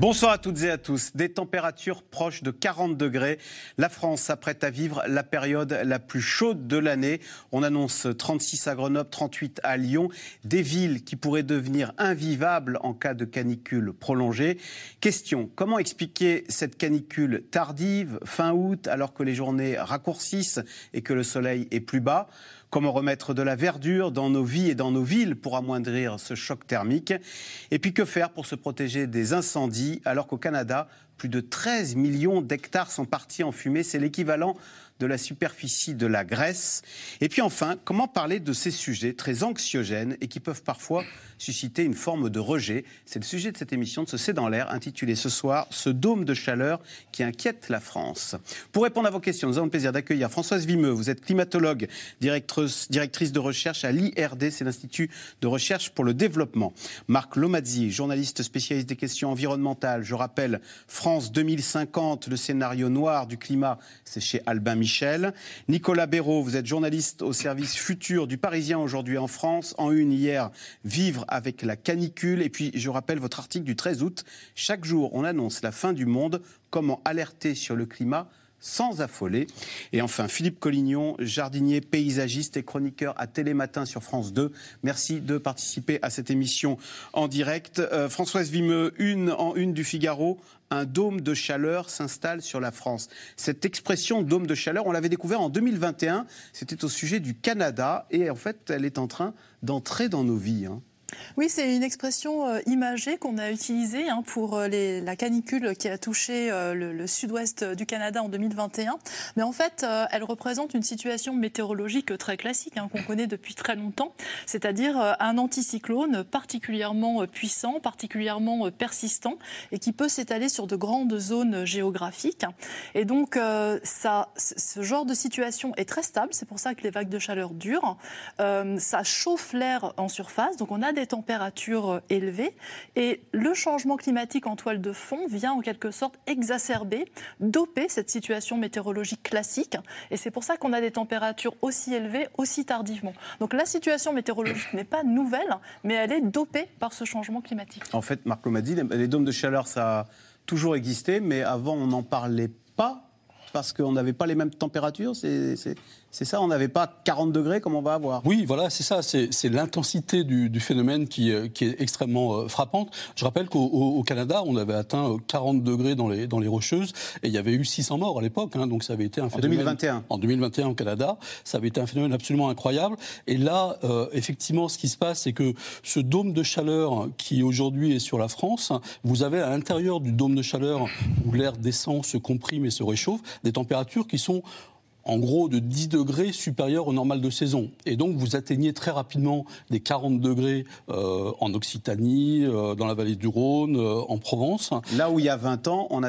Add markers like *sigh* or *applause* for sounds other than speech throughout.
Bonsoir à toutes et à tous. Des températures proches de 40 degrés. La France s'apprête à vivre la période la plus chaude de l'année. On annonce 36 à Grenoble, 38 à Lyon. Des villes qui pourraient devenir invivables en cas de canicule prolongée. Question, comment expliquer cette canicule tardive, fin août, alors que les journées raccourcissent et que le soleil est plus bas? Comment remettre de la verdure dans nos vies et dans nos villes pour amoindrir ce choc thermique? Et puis que faire pour se protéger des incendies alors qu'au Canada, plus de 13 millions d'hectares sont partis en fumée? C'est l'équivalent de la superficie de la Grèce. Et puis enfin, comment parler de ces sujets très anxiogènes et qui peuvent parfois susciter une forme de rejet? C'est le sujet de cette émission de ce C'est dans l'air, intitulée ce soir Ce dôme de chaleur qui inquiète la France. Pour répondre à vos questions, nous avons le plaisir d'accueillir Françoise Vimeux. Vous êtes climatologue, directrice, de recherche à l'IRD, c'est l'Institut de recherche pour le développement. Marc Lomazzi, journaliste spécialiste des questions environnementales. Je rappelle France 2050, le scénario noir du climat, c'est chez Albin Michel. Michel. Nicolas Béraud, vous êtes journaliste au service futur du Parisien aujourd'hui en France. En une hier, vivre avec la canicule. Et puis, je rappelle votre article du 13 août. Chaque jour, on annonce la fin du monde. Comment alerter sur le climat sans affoler. Et enfin, Philippe Collignon, jardinier, paysagiste et chroniqueur à Télématin sur France 2. Merci de participer à cette émission en direct. Euh, Françoise Vimeux, une en une du Figaro, un dôme de chaleur s'installe sur la France. Cette expression dôme de chaleur, on l'avait découvert en 2021, c'était au sujet du Canada, et en fait, elle est en train d'entrer dans nos vies. Hein. Oui, c'est une expression euh, imagée qu'on a utilisée hein, pour euh, la canicule qui a touché euh, le, sud-ouest du Canada en 2021. Mais en fait, elle représente une situation météorologique très classique hein, qu'on connaît depuis très longtemps, c'est-à-dire un anticyclone particulièrement puissant, particulièrement persistant et qui peut s'étaler sur de grandes zones géographiques. Et donc, ce genre de situation est très stable. C'est pour ça que les vagues de chaleur durent. ça chauffe l'air en surface. Donc, on a des des températures euh, élevées et le changement climatique en toile de fond vient en quelque sorte exacerber, doper cette situation météorologique classique et c'est pour ça qu'on a des températures aussi élevées aussi tardivement. Donc la situation météorologique n'est pas nouvelle, mais elle est dopée par ce changement climatique. En fait, Marco m'a les dômes de chaleur, ça a toujours existé, mais avant, on n'en parlait pas parce qu'on n'avait pas les mêmes températures c'est ça, on n'avait pas 40 degrés comme on va avoir. Oui, voilà, c'est ça. C'est l'intensité du, phénomène qui, euh, qui, est extrêmement euh, frappante. Je rappelle qu'au Canada, on avait atteint 40 euh, degrés dans les, dans les Rocheuses et il y avait eu 600 morts à l'époque. Hein, donc ça avait été un phénomène. En 2021. En 2021 au Canada, ça avait été un phénomène absolument incroyable. Et là, effectivement, ce qui se passe, c'est que ce dôme de chaleur qui aujourd'hui est sur la France, vous avez à l'intérieur du dôme de chaleur où l'air descend, se comprime et se réchauffe, des températures qui sont en gros de 10 degrés supérieurs au normal de saison. Et donc vous atteignez très rapidement des 40 degrés euh, en Occitanie, euh, dans la vallée du Rhône, euh, en Provence. Là où il y a 20 ans, on,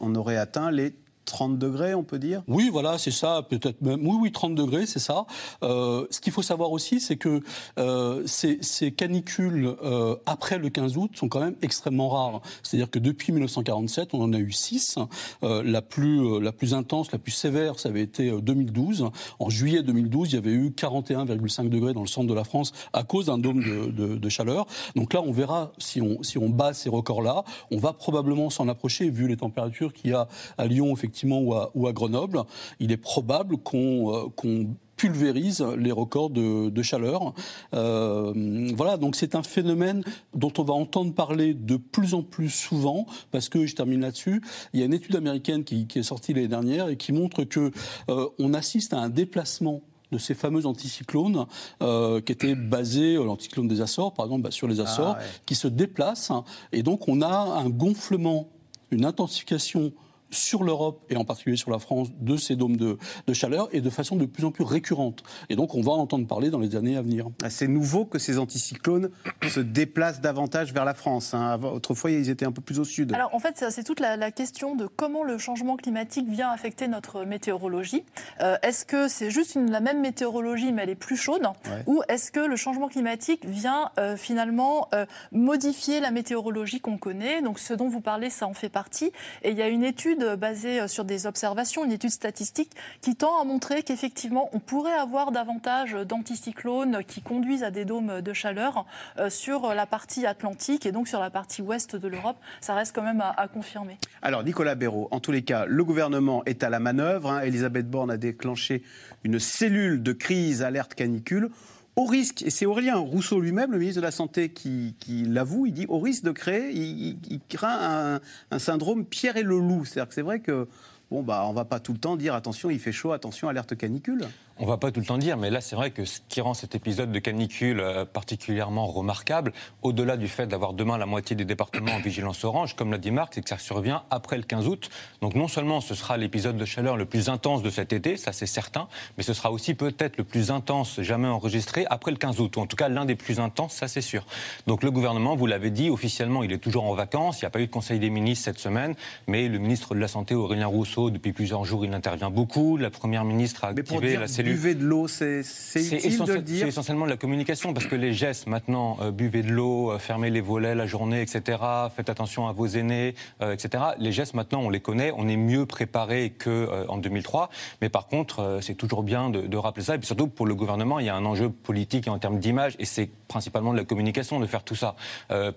on aurait atteint les 30 degrés, on peut dire? Oui, voilà, c'est ça, peut-être même. Oui, oui, 30 degrés, c'est ça. Euh, ce qu'il faut savoir aussi, c'est que euh, ces, canicules euh, après le 15 août sont quand même extrêmement rares. C'est-à-dire que depuis 1947, on en a eu 6. la, plus, la plus intense, la plus sévère, ça avait été 2012. En juillet 2012, il y avait eu 41,5 degrés dans le centre de la France à cause d'un dôme de, de, chaleur. Donc là, on verra si on, si on bat ces records-là. On va probablement s'en approcher, vu les températures qu'il y a à Lyon, effectivement ou à, Grenoble, il est probable qu'on euh, pulvérise les records de, chaleur. Euh, voilà, donc c'est un phénomène dont on va entendre parler de plus en plus souvent, parce que, je termine là-dessus, il y a une étude américaine qui, est sortie l'année dernière et qui montre que euh, on assiste à un déplacement de ces fameux anticyclones qui étaient basés, l'anticyclone des Açores, par exemple, bah, sur les Açores, ah qui se déplacent. Et donc, on a un gonflement, une intensification sur l'Europe et en particulier sur la France de ces dômes de, chaleur et de façon de plus en plus récurrente. Et donc on va en entendre parler dans les années à venir. Ah, c'est nouveau que ces anticyclones *coughs* se déplacent davantage vers la France. Hein. Autrefois, ils étaient un peu plus au sud. Alors en fait, c'est toute la, question de comment le changement climatique vient affecter notre météorologie. Euh, est-ce que c'est juste la même météorologie mais elle est plus chaude? Ou est-ce que le changement climatique vient euh, finalement euh, modifier la météorologie qu'on connaît? Donc ce dont vous parlez, ça en fait partie. Et il y a une étude basée euh, sur des observations, une étude statistique qui tend à montrer qu'effectivement, on pourrait avoir davantage d'anticyclones qui conduisent à des dômes de chaleur euh, sur la partie atlantique et donc sur la partie ouest de l'Europe. Ça reste quand même à, confirmer. Alors, Nicolas Béraud, en tous les cas, le gouvernement est à la manœuvre. Hein. Elisabeth Borne a déclenché une cellule de crise alerte canicule au risque, et c'est Aurélien Rousseau lui-même, le ministre de la Santé, qui, l'avoue, il dit au risque de créer, il, craint un, syndrome Pierre et le loup. C'est-à-dire que c'est vrai que bon, bah, on ne va pas tout le temps dire attention, il fait chaud, attention, alerte canicule. On va pas tout le temps dire, mais là, c'est vrai que ce qui rend cet épisode de canicule euh, particulièrement remarquable, au-delà du fait d'avoir demain la moitié des départements en vigilance orange, comme l'a dit Marc, c'est que ça survient après le 15 août. Donc non seulement ce sera l'épisode de chaleur le plus intense de cet été, ça c'est certain, mais ce sera aussi peut-être le plus intense jamais enregistré après le 15 août, ou en tout cas l'un des plus intenses, ça c'est sûr. Donc le gouvernement, vous l'avez dit, officiellement, il est toujours en vacances. Il n'y a pas eu de Conseil des ministres cette semaine, mais le ministre de la Santé, Aurélien Rousseau, depuis plusieurs jours, il intervient beaucoup. La première ministre a activé la cellule. Buvez de l'eau, c'est utile de le dire. C'est essentiellement de la communication parce que les gestes maintenant, euh, buvez de l'eau, euh, fermez les volets la journée, etc. Faites attention à vos aînés, euh, etc. Les gestes maintenant, on les connaît, on est mieux préparé qu'en 2003. Mais par contre, c'est toujours bien de, rappeler ça. Et puis surtout pour le gouvernement, il y a un enjeu politique en termes d'image et c'est principalement de la communication de faire tout ça.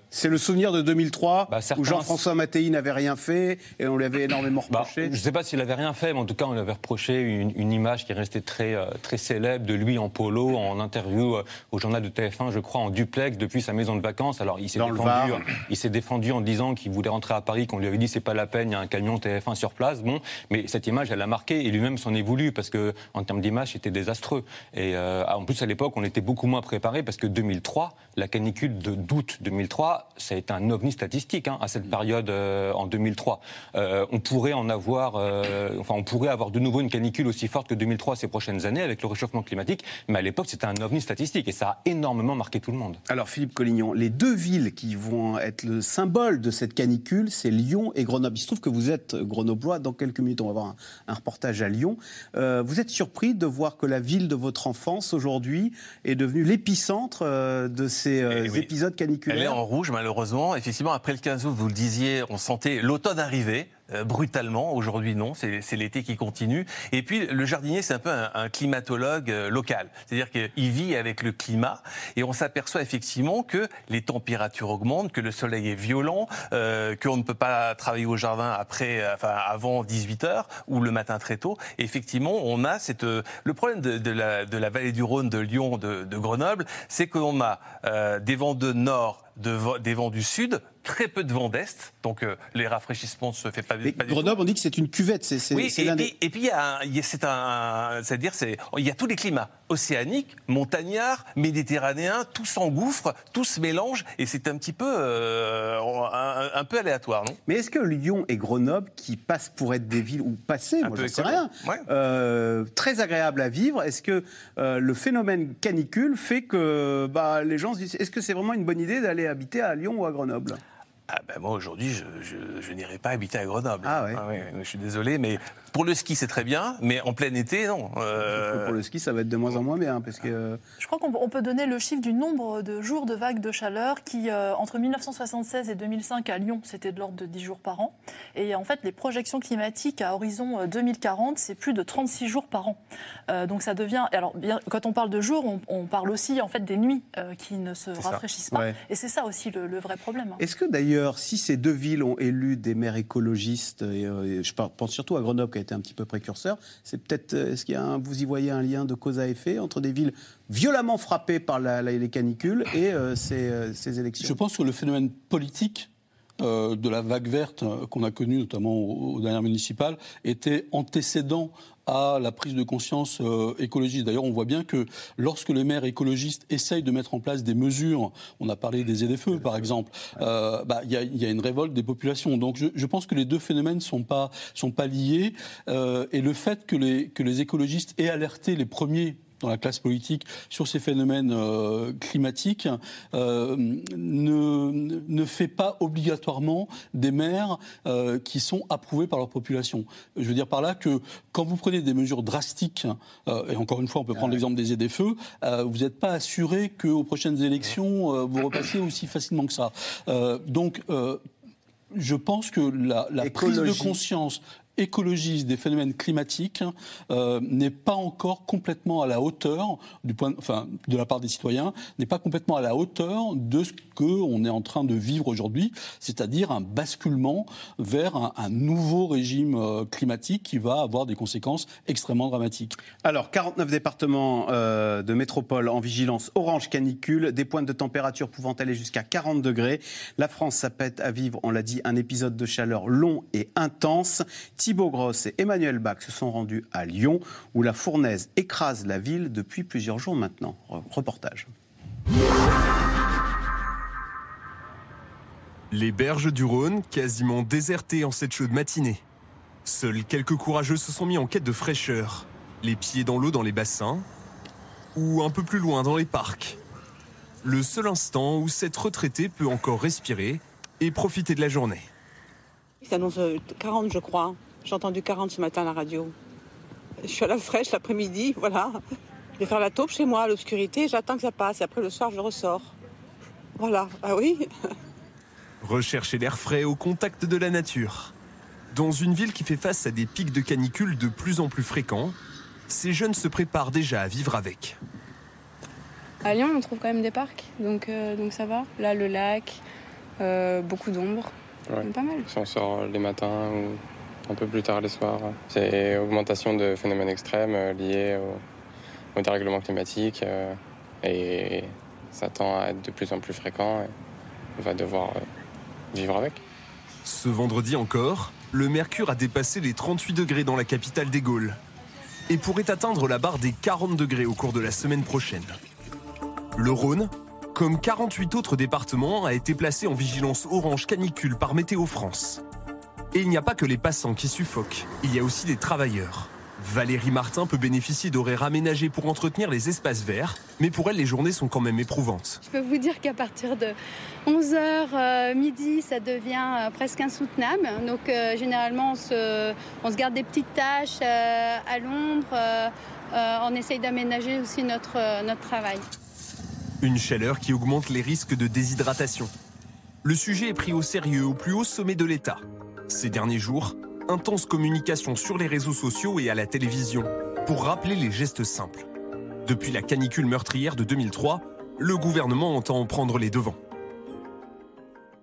c'est le souvenir de 2003 bah, où Jean-François Mattei n'avait rien fait et on lui avait énormément bah, reproché. je ne sais pas s'il avait rien fait, mais en tout cas, on lui avait reproché une, une image qui est restée très, très célèbre de lui en polo, en interview euh, au journal de TF1, je crois, en duplex depuis sa maison de vacances. Alors il s'est défendu, il s'est défendu en disant qu'il voulait rentrer à Paris, qu'on lui avait dit c'est pas la peine, il y a un camion TF1 sur place. Bon, mais cette image, elle a marqué et lui-même s'en est voulu parce que en termes d'image, c'était désastreux. Et euh, en plus à l'époque, on était beaucoup moins préparé parce que 2003, la canicule de d'août 2003, ça a été un ovni statistique hein, à cette période euh, en 2003. on pourrait en avoir, enfin on pourrait avoir de nouveau une canicule aussi forte que 2003 ces prochaines années avec le réchauffement climatique, mais à l'époque c'était un ovni statistique et ça a énormément marqué tout le monde. Alors Philippe Collignon, les deux villes qui vont être le symbole de cette canicule, c'est Lyon et Grenoble. Il se trouve que vous êtes grenoblois, dans quelques minutes on va voir un, reportage à Lyon. Euh, vous êtes surpris de voir que la ville de votre enfance aujourd'hui est devenue l'épicentre euh, de ces euh, eh épisodes caniculaires? Elle est en rouge malheureusement. Effectivement, après le 15 août, vous le disiez, on sentait l'automne arriver. Euh, brutalement. Aujourd'hui, non, c'est l'été qui continue. Et puis, le jardinier, c'est un peu un, climatologue euh, local. C'est-à-dire qu'il vit avec le climat et on s'aperçoit effectivement que les températures augmentent, que le soleil est violent, euh, qu'on ne peut pas travailler au jardin après, enfin, avant 18 heures ou le matin très tôt. Et effectivement, on a cette, le problème de, la, de la, vallée du Rhône, de Lyon, de, de Grenoble, c'est qu'on a des vents de nord des vents du sud, très peu de vent d'est, donc euh, les rafraîchissements ne se fait pas, Mais Grenoble, on dit que c'est une cuvette. C'est, oui, et, puis, et puis il y a, c'est un, c'est-à-dire c'est, il y a tous les climats océaniques, montagnards, méditerranéens, tout s'engouffre, tout se mélange, et c'est un petit peu euh, un, peu aléatoire, non? Mais est-ce que Lyon et Grenoble, qui passent pour être des villes ou passées, moi je ne sais rien, euh, très agréables à vivre, est-ce que le phénomène canicule fait que bah, les gens se disent, est-ce que c'est vraiment une bonne idée d'aller habiter à Lyon ou à Grenoble? Ah ben moi aujourd'hui je, je, n'irai pas habiter à Grenoble. Ah, ah ouais. Je suis désolé, mais pour le ski, c'est très bien, mais en plein été, non. Euh, pour le ski, ça va être de moins en moins bien. Parce que... Je crois qu'on peut donner le chiffre du nombre de jours de vagues de chaleur qui, euh, entre 1976 et 2005 à Lyon, c'était de l'ordre de 10 jours par an. Et en fait, les projections climatiques à horizon 2040, euh, c'est plus de 36 jours par an. donc ça devient. Alors, bien, quand on parle de jours, on, parle aussi en fait des nuits qui ne se rafraîchissent pas. Et c'est ça aussi le, vrai problème. Hein. Est-ce que d'ailleurs, si ces deux villes ont élu des maires écologistes, et, je pense surtout à Grenoble, été un petit peu précurseur. C'est peut-être, euh, est-ce qu'il y a un, vous y voyez un lien de cause à effet entre des villes violemment frappées par les canicules et euh, ces, euh, ces, élections? Je pense que le phénomène politique de la vague verte qu'on a connue notamment aux, dernières municipales était antécédent à la prise de conscience euh, écologiste. D'ailleurs, on voit bien que lorsque les maires écologistes essayent de mettre en place des mesures, on a parlé des aides-feux par exemple, euh, bah, il y, a, y, a, une révolte des populations. Donc je, je pense que les deux phénomènes sont pas sont pas liés euh, et le fait que les que les écologistes aient alerté les premiers dans la classe politique sur ces phénomènes euh, climatiques euh, ne, ne, fait pas obligatoirement des maires euh, qui sont approuvés par leur population. Je veux dire par là que quand vous prenez des mesures drastiques, et encore une fois on peut prendre l'exemple des aides-feux, vous n'êtes pas assuré qu'aux prochaines élections vous repassiez aussi facilement que ça. donc je pense que la, la prise de conscience écologiste des phénomènes climatiques euh, n'est pas encore complètement à la hauteur du point, enfin, de la part des citoyens, n'est pas complètement à la hauteur de ce qu'on est en train de vivre aujourd'hui, c'est-à-dire un basculement vers un, un nouveau régime euh, climatique qui va avoir des conséquences extrêmement dramatiques. Alors, 49 départements euh, de métropole en vigilance orange canicule, des pointes de température pouvant aller jusqu'à 40 degrés. La France s'apprête à vivre, on l'a dit, un épisode de chaleur long et intense. Thibaut Gross et Emmanuel Bach se sont rendus à Lyon, où la fournaise écrase la ville depuis plusieurs jours maintenant. Reportage. Les berges du Rhône, quasiment désertées en cette chaude matinée. Seuls quelques courageux se sont mis en quête de fraîcheur, les pieds dans l'eau dans les bassins, ou un peu plus loin dans les parcs. Le seul instant où cette retraitée peut encore respirer et profiter de la journée. Ça annonce 40, je crois. J'ai entendu 40 ce matin à la radio. Je suis à la fraîche l'après-midi, voilà. Je vais faire la taupe chez moi à l'obscurité, j'attends que ça passe et après le soir je ressors. Voilà, ah oui? Rechercher l'air frais au contact de la nature. Dans une ville qui fait face à des pics de canicule de plus en plus fréquents, ces jeunes se préparent déjà à vivre avec. À Lyon, on trouve quand même des parcs, donc, euh, donc ça va. Là, le lac, euh, beaucoup d'ombre, ouais. pas mal. Si on sort les matins ou un peu plus tard les soirs. C'est augmentation de phénomènes extrêmes euh, liés au, au dérèglement climatique euh, et ça tend à être de plus en plus fréquent et on va devoir euh, vivre avec. Ce vendredi encore, le mercure a dépassé les 38 degrés dans la capitale des Gaules et pourrait atteindre la barre des 40 degrés au cours de la semaine prochaine. Le Rhône, comme 48 autres départements, a été placé en vigilance orange canicule par Météo France. Et il n'y a pas que les passants qui suffoquent, il y a aussi des travailleurs. Valérie Martin peut bénéficier d'horaires aménagés pour entretenir les espaces verts, mais pour elle, les journées sont quand même éprouvantes. Je peux vous dire qu'à partir de 11h euh, midi, ça devient euh, presque insoutenable. Donc euh, généralement, on se, on se, garde des petites tâches à l'ombre. on essaye d'aménager aussi notre, notre travail. Une chaleur qui augmente les risques de déshydratation. Le sujet est pris au sérieux au plus haut sommet de l'État. Ces derniers jours, intense communication sur les réseaux sociaux et à la télévision pour rappeler les gestes simples. Depuis la canicule meurtrière de 2003, le gouvernement entend prendre les devants.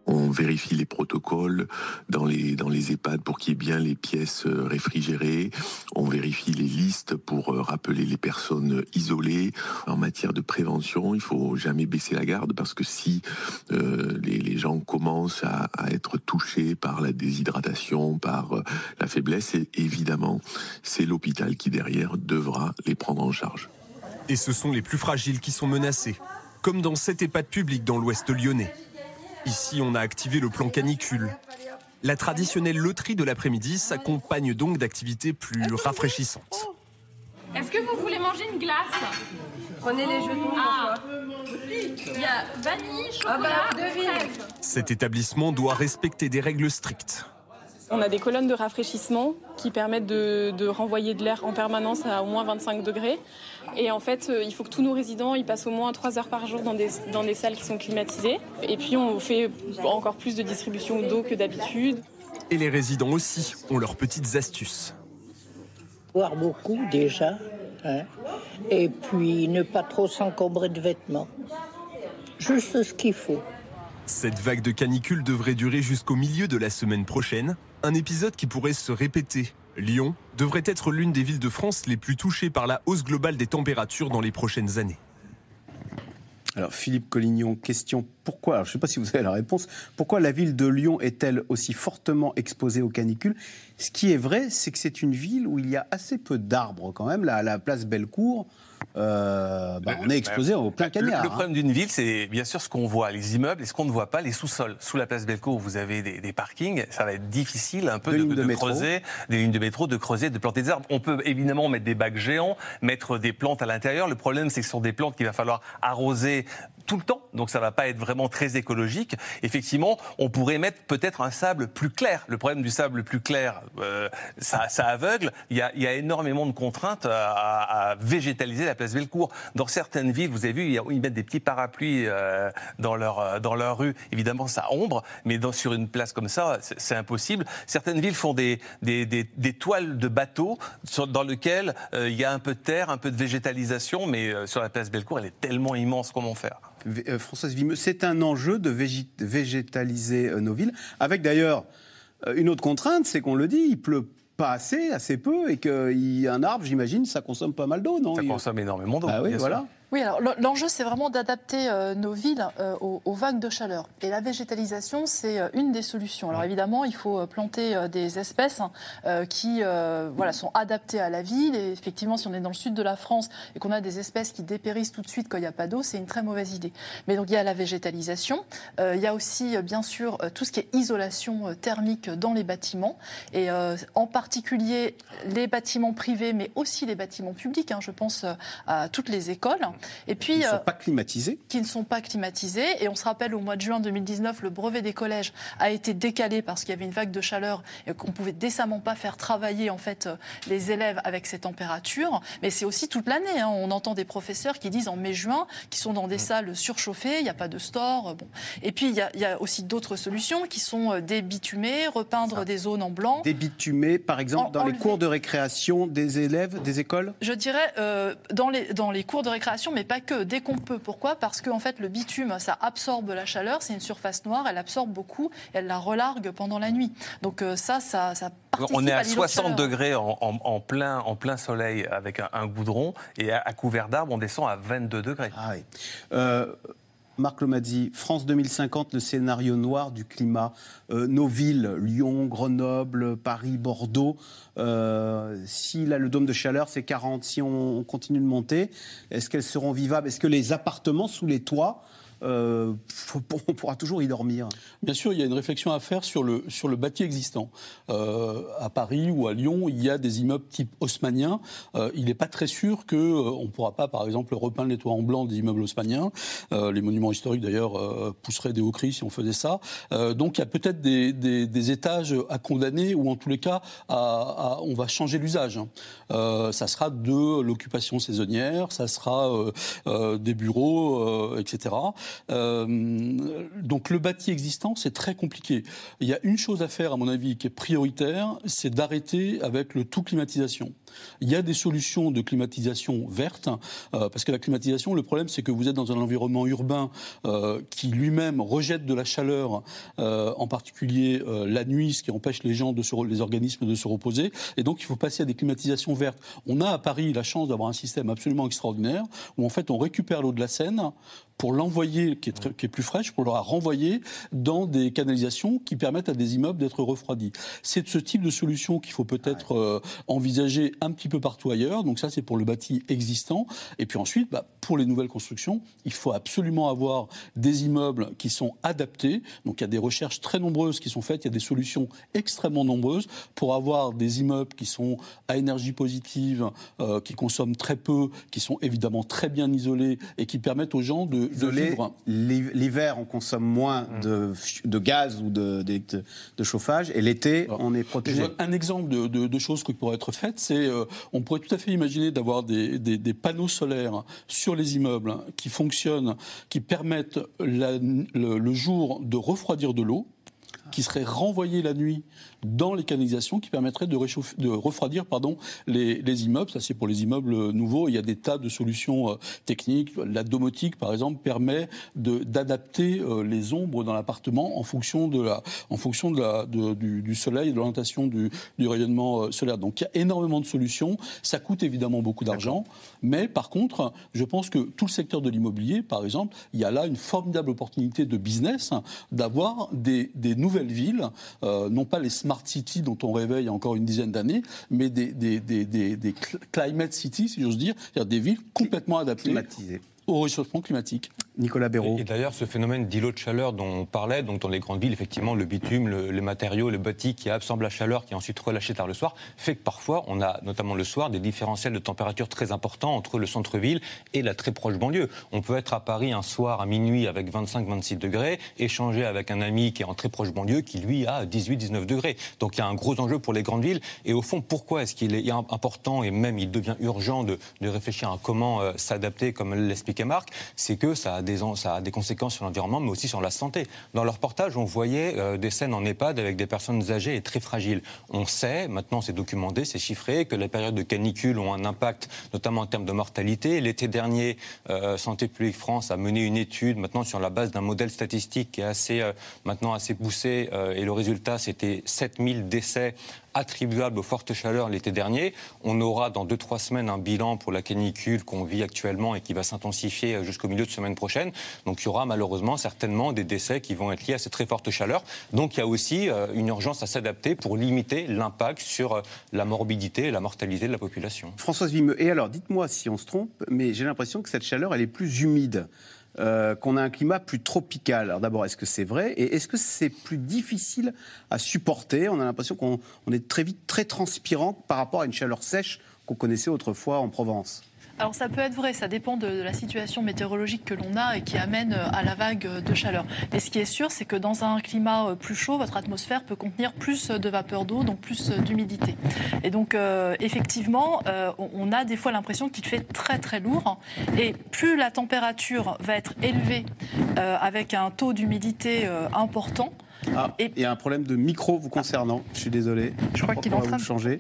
On vérifie les protocoles dans les, EHPAD pour qu'il y ait bien les pièces réfrigérées. On vérifie les listes pour rappeler les personnes isolées. En matière de prévention, il faut jamais baisser la garde parce que si euh, les, gens commencent à, être touchés par la déshydratation, par euh, la faiblesse, évidemment, c'est l'hôpital qui derrière devra les prendre en charge. Et ce sont les plus fragiles qui sont menacés, comme dans cette EHPAD publique dans l'ouest lyonnais. Ici, on a activé le plan canicule. La traditionnelle loterie de l'après-midi s'accompagne donc d'activités plus rafraîchissantes. Est-ce que vous voulez manger une glace Prenez les jetons. Ah. Il y a vanille, chocolat, ah bah. Cet établissement doit respecter des règles strictes. On a des colonnes de rafraîchissement qui permettent de, de renvoyer de l'air en permanence à au moins 25 degrés. Et en fait, il faut que tous nos résidents ils passent au moins 3 heures par jour dans des, dans des salles qui sont climatisées. Et puis, on fait encore plus de distribution d'eau que d'habitude. Et les résidents aussi ont leurs petites astuces. Boire beaucoup déjà. Hein, et puis, ne pas trop s'encombrer de vêtements. Juste ce qu'il faut. Cette vague de canicule devrait durer jusqu'au milieu de la semaine prochaine. Un épisode qui pourrait se répéter. Lyon devrait être l'une des villes de France les plus touchées par la hausse globale des températures dans les prochaines années. Alors Philippe Collignon, question pourquoi Je ne sais pas si vous avez la réponse. Pourquoi la ville de Lyon est-elle aussi fortement exposée aux canicules? Ce qui est vrai, c'est que c'est une ville où il y a assez peu d'arbres quand même. Là, à la place Bellecour, euh, bah, on est exposé au plein cagnard. Le, problème d'une ville, c'est bien sûr ce qu'on voit, les immeubles, et ce qu'on ne voit pas, les sous-sols. Sous la place Bellecour, où vous avez des, parkings, ça va être difficile un peu de, de, creuser, des lignes de métro, de creuser, de planter des arbres. On peut évidemment mettre des bacs géants, mettre des plantes à l'intérieur. Le problème, c'est que ce sont des plantes qu'il va falloir arroser tout le temps, donc ça va pas être vraiment très écologique. Effectivement, on pourrait mettre peut-être un sable plus clair. Le problème du sable plus clair, euh, ça, ça, aveugle. Il y, a, il y, a, énormément de contraintes à, à, végétaliser la place Bellecour. Dans certaines villes, vous avez vu, ils mettent des petits parapluies euh, dans leur euh, dans leur rue. Évidemment, ça ombre, mais sur une place comme ça, c'est impossible. Certaines villes font des des, des, toiles de bateaux dans lesquelles il y a un peu de terre, un peu de végétalisation, mais sur la place Bellecour, elle est tellement immense. Comment faire? Euh, Françoise Vimeux, c'est un enjeu de végétaliser euh, nos villes, avec d'ailleurs euh, une autre contrainte, c'est qu'on le dit, il pleut pas assez, assez peu, et qu'un arbre, j'imagine, ça consomme pas mal d'eau, non? Ça consomme énormément d'eau. Ah oui, voilà. Oui, alors l'enjeu, c'est vraiment d'adapter euh, nos villes euh, aux, vagues de chaleur. Et la végétalisation, c'est euh, une des solutions. Alors évidemment, il faut planter des espèces qui voilà, sont adaptées à la ville. Et effectivement, si on est dans le sud de la France et qu'on a des espèces qui dépérissent tout de suite quand il n'y a pas d'eau, c'est une très mauvaise idée. Mais donc il y a la végétalisation. il y a aussi, bien sûr, tout ce qui est isolation thermique dans les bâtiments. Et en particulier les bâtiments privés, mais aussi les bâtiments publics. Hein. je pense à toutes les écoles. Et puis, qui ne sont euh, pas climatisés. Qui ne sont pas climatisés. Et on se rappelle, au mois de juin 2019, le brevet des collèges a été décalé parce qu'il y avait une vague de chaleur et qu'on pouvait décemment pas faire travailler en fait euh, les élèves avec ces températures. Mais c'est aussi toute l'année. Hein. On entend des professeurs qui disent en mai-juin, qui sont dans des mmh. salles surchauffées, il n'y a pas de store. Bon. Et puis il y, a, aussi d'autres solutions qui sont euh, débitumer, repeindre des zones en blanc. Débitumer, par exemple, dans les cours de récréation des élèves, des écoles? Je dirais dans, les, dans les cours de récréation mais pas que, dès qu'on peut. Pourquoi? Parce qu'en fait, le bitume, ça absorbe la chaleur, c'est une surface noire, elle absorbe beaucoup, elle la relargue pendant la nuit. Donc euh, ça, ça, ça participe On est à, 60 degrés en, plein, en plein soleil avec un, goudron, et à, couvert d'arbres, on descend à 22 degrés. Ah oui. Euh, Marc Lomazzi, France 2050, le scénario noir du climat. Euh, nos villes, Lyon, Grenoble, Paris, Bordeaux, euh, si le dôme de chaleur, c'est 40, si on continue de monter, est-ce qu'elles seront vivables? Est-ce que les appartements sous les toits euh, *laughs* on pourra toujours y dormir. Bien sûr, il y a une réflexion à faire sur le, sur le bâti existant. Euh, à Paris ou à Lyon, il y a des immeubles type haussmannien. Euh, il n'est pas très sûr qu'on on ne pourra pas, par exemple, repeindre les toits en blanc des immeubles haussmanniens. les monuments historiques, d'ailleurs, pousseraient des hauts cris si on faisait ça. donc, il y a peut-être des, étages à condamner ou, en tous les cas, on va changer l'usage. ça sera de l'occupation saisonnière, ça sera des bureaux, etc. Euh, donc le bâti existant, c'est très compliqué. Il y a une chose à faire, à mon avis, qui est prioritaire, c'est d'arrêter avec le tout climatisation. Il y a des solutions de climatisation verte, euh, parce que la climatisation, le problème, c'est que vous êtes dans un environnement urbain euh, qui lui-même rejette de la chaleur, en particulier la nuit, ce qui empêche les gens, de se, les organismes de se reposer. Et donc, il faut passer à des climatisations vertes. On a à Paris la chance d'avoir un système absolument extraordinaire, où en fait, on récupère l'eau de la Seine pour l'envoyer, qui, qui, est plus fraîche, pour la renvoyer dans des canalisations qui permettent à des immeubles d'être refroidis. C'est ce type de solution qu'il faut peut-être euh, envisager un petit peu partout ailleurs. Donc ça, c'est pour le bâti existant. Et puis ensuite, bah, pour les nouvelles constructions, il faut absolument avoir des immeubles qui sont adaptés. Donc il y a des recherches très nombreuses qui sont faites, il y a des solutions extrêmement nombreuses pour avoir des immeubles qui sont à énergie positive, euh, qui consomment très peu, qui sont évidemment très bien isolés et qui permettent aux gens de L'hiver, on consomme moins mm. de, de, gaz ou de, de, chauffage, et l'été, on est protégé. Un exemple de, choses qui pourraient être faites, c'est euh, on pourrait tout à fait imaginer d'avoir des, panneaux solaires sur les immeubles qui fonctionnent, qui permettent le, le jour de refroidir de l'eau qui serait renvoyé la nuit dans les canalisations qui permettraient de, refroidir pardon, les, les immeubles. Ça, c'est pour les immeubles nouveaux. Il y a des tas de solutions euh, techniques. La domotique, par exemple, permet d'adapter euh, les ombres dans l'appartement en fonction, de la, en fonction de la, de, du, du, soleil et de l'orientation du, du, rayonnement euh, solaire. Donc il y a énormément de solutions. Ça coûte évidemment beaucoup d'argent. Mais par contre, je pense que tout le secteur de l'immobilier, par exemple, il y a là une formidable opportunité de business d'avoir des, des, nouvelles villes, euh, non pas les smart cities dont on rêvait il y a encore une dizaine d'années, mais des, des, des, climate cities, si j'ose dire, c'est-à-dire des villes complètement adaptées au réchauffement climatique. Nicolas Béraud. Et, d'ailleurs, ce phénomène d'îlot de chaleur dont on parlait, donc dans les grandes villes, effectivement, le bitume, le, les matériaux, le bâti qui absorbe la chaleur, qui est ensuite relâché tard le soir, fait que parfois, on a, notamment le soir, des différentiels de température très importants entre le centre-ville et la très proche banlieue. On peut être à Paris un soir à minuit avec 25-26 degrés, échanger avec un ami qui est en très proche banlieue qui, lui, a 18-19 degrés. Donc il y a un gros enjeu pour les grandes villes. Et au fond, pourquoi est-ce qu'il est important et même il devient urgent de, réfléchir à comment euh, s'adapter, comme l'expliquait Marc C'est que ça ça a des conséquences sur l'environnement, mais aussi sur la santé. Dans leur reportage, on voyait euh, des scènes en EHPAD avec des personnes âgées et très fragiles. On sait, maintenant c'est documenté, c'est chiffré, que les périodes de canicule ont un impact, notamment en termes de mortalité. L'été dernier, euh, Santé publique France a mené une étude, maintenant sur la base d'un modèle statistique qui est assez, euh, maintenant assez poussé, et le résultat c'était 7000 décès attribuable aux fortes chaleurs l'été dernier. On aura dans 2-3 semaines un bilan pour la canicule qu'on vit actuellement et qui va s'intensifier jusqu'au milieu de semaine prochaine. Donc il y aura malheureusement certainement des décès qui vont être liés à cette très forte chaleur. Donc il y a aussi euh, une urgence à s'adapter pour limiter l'impact sur euh, la morbidité et la mortalité de la population. Françoise Vimeux, et alors dites-moi si on se trompe, mais j'ai l'impression que cette chaleur, elle est plus humide. Euh, qu'on a un climat plus tropical. Alors d'abord, est-ce que c'est vrai Et est-ce que c'est plus difficile à supporter? On a l'impression qu'on est très vite très transpirant par rapport à une chaleur sèche qu'on connaissait autrefois en Provence. Alors ça peut être vrai, ça dépend de, la situation météorologique que l'on a et qui amène euh, à la vague de chaleur. Mais ce qui est sûr, c'est que dans un climat euh, plus chaud, votre atmosphère peut contenir plus de vapeur d'eau, donc plus d'humidité. Et donc euh, effectivement, on a des fois l'impression qu'il fait très très lourd. Et plus la température va être élevée avec un taux d'humidité important, ah, et... Il y a un problème de micro vous concernant. Je suis désolé. Je crois qu'il est en train de changer.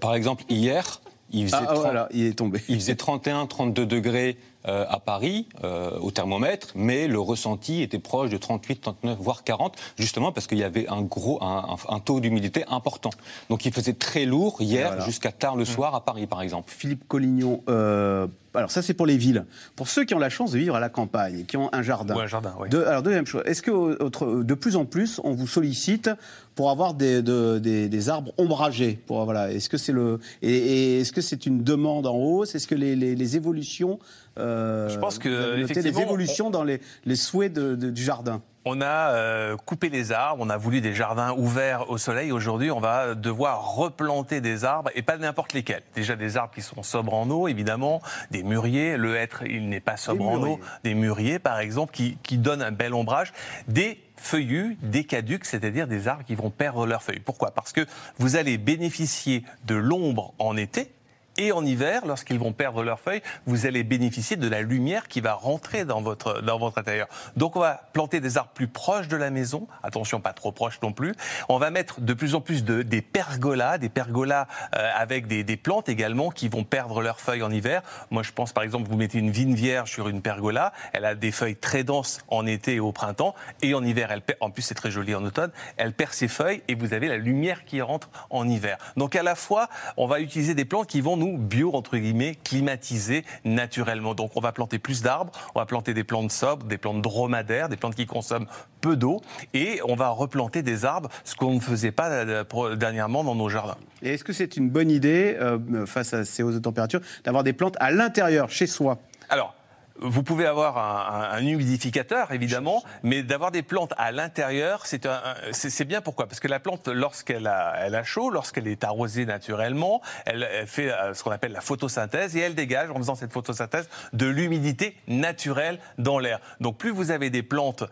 Par exemple, hier, il faisait, ah, il est tombé. Il faisait *laughs* 31, 32 degrés euh, à Paris euh, au thermomètre, mais le ressenti était proche de 38, 39, voire 40, justement parce qu'il y avait un gros, un, un taux d'humidité important. Donc il faisait très lourd hier jusqu'à tard le mmh. soir à Paris, par exemple. Philippe Collignon. Euh, alors ça c'est pour les villes. Pour ceux qui ont la chance de vivre à la campagne, qui ont un jardin. un jardin, oui. alors deuxième chose, est-ce que de plus en plus on vous sollicite pour avoir des, des, des arbres ombragés pour, voilà, Est-ce que c'est le et, est-ce que c'est une demande en hausse? Est-ce que les, les, les évolutions euh, Je pense que effectivement, des évolutions dans les, les souhaits de, du jardin. On a euh, coupé les arbres, on a voulu des jardins ouverts au soleil. Aujourd'hui, on va devoir replanter des arbres et pas n'importe lesquels. Déjà des arbres qui sont sobres en eau, évidemment, des mûriers. Le hêtre, il n'est pas sobre en eau. Des mûriers, par exemple, qui, qui donnent un bel ombrage. Des feuillus, des caducs, c'est-à-dire des arbres qui vont perdre leurs feuilles. Pourquoi? Parce que vous allez bénéficier de l'ombre en été, et en hiver, lorsqu'ils vont perdre leurs feuilles, vous allez bénéficier de la lumière qui va rentrer dans votre, dans votre intérieur. Donc on va planter des arbres plus proches de la maison, attention pas trop proches non plus. On va mettre de plus en plus de, des pergolas, des pergolas euh, avec des, des, plantes également qui vont perdre leurs feuilles en hiver. Moi je pense par exemple, vous mettez une vigne vierge sur une pergola, elle a des feuilles très denses en été et au printemps, et en hiver, elle perd, en plus c'est très joli en automne, elle perd ses feuilles et vous avez la lumière qui rentre en hiver. Donc à la fois, on va utiliser des plantes qui vont nous bio, entre guillemets, climatisé naturellement. Donc on va planter plus d'arbres, on va planter des plantes sobres, des plantes dromadaires, des plantes qui consomment peu d'eau, et on va replanter des arbres, ce qu'on ne faisait pas euh, dernièrement dans nos jardins. Et est-ce que c'est une bonne idée, euh, face à ces hausses de température, d'avoir des plantes à l'intérieur, chez soi? Alors, vous pouvez avoir un, un, humidificateur, évidemment, mais d'avoir des plantes à l'intérieur, c'est bien pourquoi? Parce que la plante, lorsqu'elle a, elle a chaud, lorsqu'elle est arrosée naturellement, elle, fait euh, ce qu'on appelle la photosynthèse et elle dégage, en faisant cette photosynthèse, de l'humidité naturelle dans l'air. Donc plus vous avez des plantes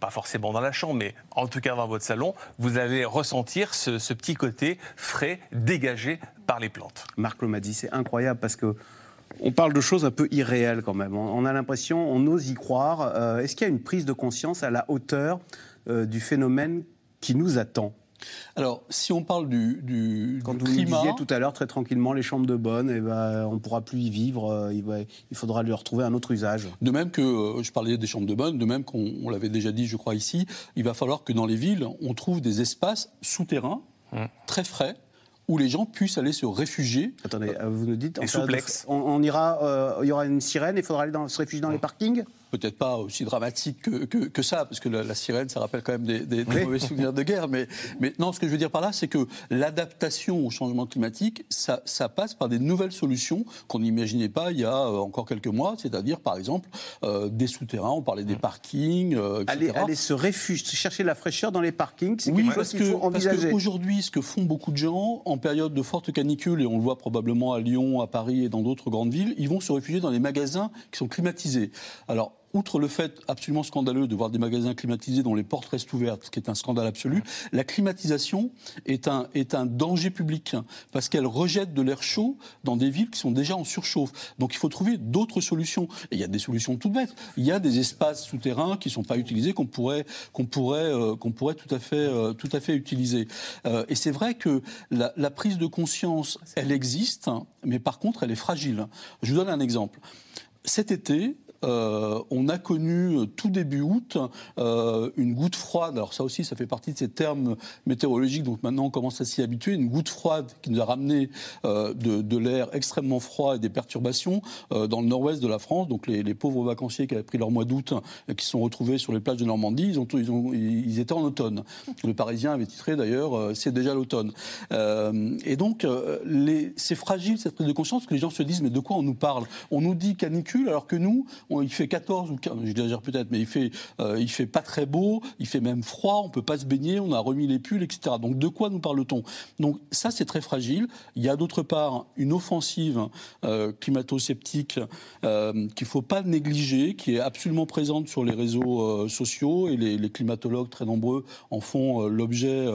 pas forcément dans la chambre, mais en tout cas dans votre salon, vous allez ressentir ce, ce petit côté frais dégagé par les plantes. Marc Lomadi, c'est incroyable parce que on parle de choses un peu irréelles quand même. On a l'impression, on ose y croire. Euh, est-ce qu'il y a une prise de conscience à la hauteur euh, du phénomène qui nous attend? Alors, si on parle du, du, Quand du vous climat, disiez tout à l'heure très tranquillement les chambres de bonne, eh ben, on ne pourra plus y vivre, euh, il, va- il faudra lui retrouver un autre usage. De même que, euh, je parlais des chambres de bonne, de même qu'on on l'avait déjà dit, je crois, ici, il va falloir que dans les villes, on trouve des espaces souterrains, très frais, où les gens puissent aller se réfugier. Attendez, euh, vous nous dites, en souplex. on, on ira, euh, il y aura une sirène, il faudra aller dans, se réfugier dans les parkings? Peut-être pas aussi dramatique que, que, que ça, parce que la, la sirène, ça rappelle quand même des, des- des Oui. mauvais souvenirs de guerre. Mais, mais non, ce que je veux dire par là, c'est que l'adaptation au changement climatique, ça, ça passe par des nouvelles solutions qu'on n'imaginait pas il y a euh, encore quelques mois, c'est-à-dire par exemple euh, des souterrains, on parlait des parkings, euh, etc. aller, aller se réfugier, chercher la fraîcheur dans les parkings, c'est Oui, quelque chose parce qu'aujourd'hui, ce que font beaucoup de gens en période de forte canicule, et on le voit probablement à Lyon, à Paris et dans d'autres grandes villes, ils vont se réfugier dans des magasins qui sont climatisés. Alors, outre le fait absolument scandaleux de voir des magasins climatisés dont les portes restent ouvertes, ce qui est un scandale absolu, la climatisation est un, est un danger public parce qu'elle rejette de l'air chaud dans des villes qui sont déjà en surchauffe. Donc il faut trouver d'autres solutions. Et il y a des solutions toutes bêtes. Il y a des espaces souterrains qui ne sont pas utilisés qu'on pourrait, qu'on pourrait, euh, qu'on pourrait tout à fait, euh, tout à fait utiliser. Euh, et c'est vrai que la, la prise de conscience, elle existe, mais par contre, elle est fragile. Je vous donne un exemple. Cet été, euh, on a connu euh, tout début août euh, une goutte froide. Alors ça aussi, ça fait partie de ces termes météorologiques, donc maintenant on commence à s'y habituer. Une goutte froide qui nous a ramené de, l'air extrêmement froid et des perturbations dans le nord-ouest de la France. Donc les, pauvres vacanciers qui avaient pris leur mois d'août et qui se sont retrouvés sur les plages de Normandie, ils, ils, étaient en automne. Le Parisien avait titré d'ailleurs C'est déjà l'automne. Et donc c'est fragile cette prise de conscience que les gens se disent mais de quoi on nous parle? On nous dit canicule alors que nous, il fait 14 ou 15, j'exagère peut-être, mais il fait, euh, il fait pas très beau, il fait même froid, on peut pas se baigner, on a remis les pulls, etc. Donc de quoi nous parle-t-on? Donc ça c'est très fragile. Il y a d'autre part une offensive euh, climato-sceptique euh, qu'il faut pas négliger, qui est absolument présente sur les réseaux euh, sociaux et les, les climatologues très nombreux en font l'objet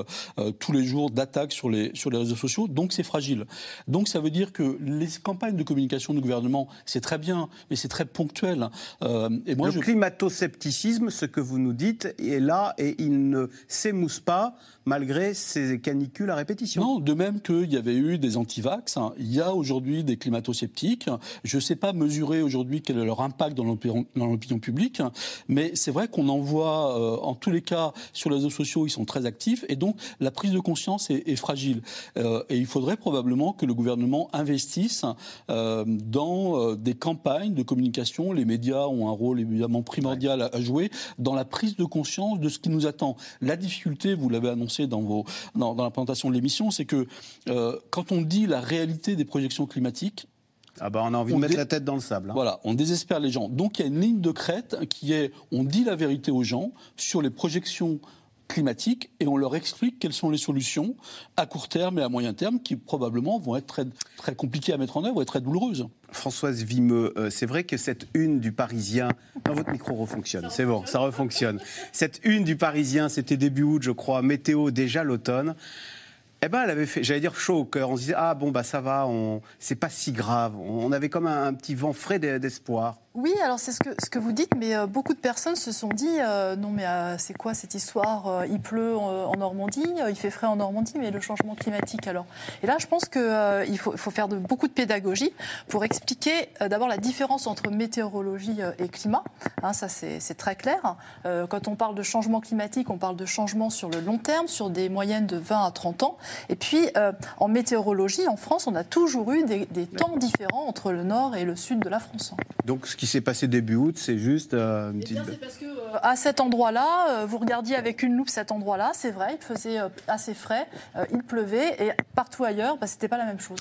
tous les jours d'attaques sur les, sur les réseaux sociaux. Donc c'est fragile. Donc ça veut dire que les campagnes de communication du gouvernement, c'est très bien, mais c'est très ponctuel. Euh, et moi, le je... climato-scepticisme, ce que vous nous dites, est là et il ne s'émousse pas malgré ces canicules à répétition. Non, de même qu'il y avait eu des antivax, hein, il y a aujourd'hui des climato-sceptiques. Je ne sais pas mesurer aujourd'hui quel est leur impact dans l'opinion publique, mais c'est vrai qu'on en voit, euh, en tous les cas, sur les réseaux sociaux, ils sont très actifs, et donc la prise de conscience est, est fragile. Euh, et il faudrait probablement que le gouvernement investisse euh, dans des campagnes de communication. Les médias ont un rôle évidemment primordial à, à jouer dans la prise de conscience de ce qui nous attend. La difficulté, vous l'avez annoncé dans, vos, dans, dans la présentation de l'émission, c'est que euh, quand on dit la réalité des projections climatiques, Ah bah on a envie de mettre la tête dans le sable. hein. voilà, on désespère les gens. Donc il y a une ligne de crête qui est on dit la vérité aux gens sur les projections climatiques et on leur explique quelles sont les solutions à court terme et à moyen terme qui probablement vont être très, très compliquées à mettre en œuvre et très douloureuses. Françoise Vimeux, euh, c'est vrai que cette une du Parisien, non, votre micro refonctionne, c'est bon, ça refonctionne. Cette une du Parisien, c'était début août, je crois, météo déjà l'automne. Eh ben, elle avait fait, j'allais dire chaud au cœur. On se disait ah bon bah ça va, c'est pas si grave. On avait comme un, petit vent frais d'e- d'espoir. Oui, alors c'est ce que, vous dites, mais euh, beaucoup de personnes se sont dit euh, non, mais euh, c'est quoi cette histoire Il pleut en, Normandie, il fait frais en Normandie, mais le changement climatique alors? Et là, je pense qu'il faut, faire beaucoup de pédagogie pour expliquer d'abord la différence entre météorologie et climat. Hein, ça, c'est très clair. Quand on parle de changement climatique, on parle de changement sur le long terme, sur des moyennes de 20 à 30 ans. Et puis, en météorologie, en France, on a toujours eu des, temps différents entre le nord et le sud de la France. Qui s'est passé début août, c'est juste euh, une petite. parce que euh, à cet endroit-là, euh, vous regardiez avec une loupe cet endroit-là, c'est vrai, il faisait euh, assez frais, il pleuvait, et partout ailleurs, bah, c'était pas la même chose.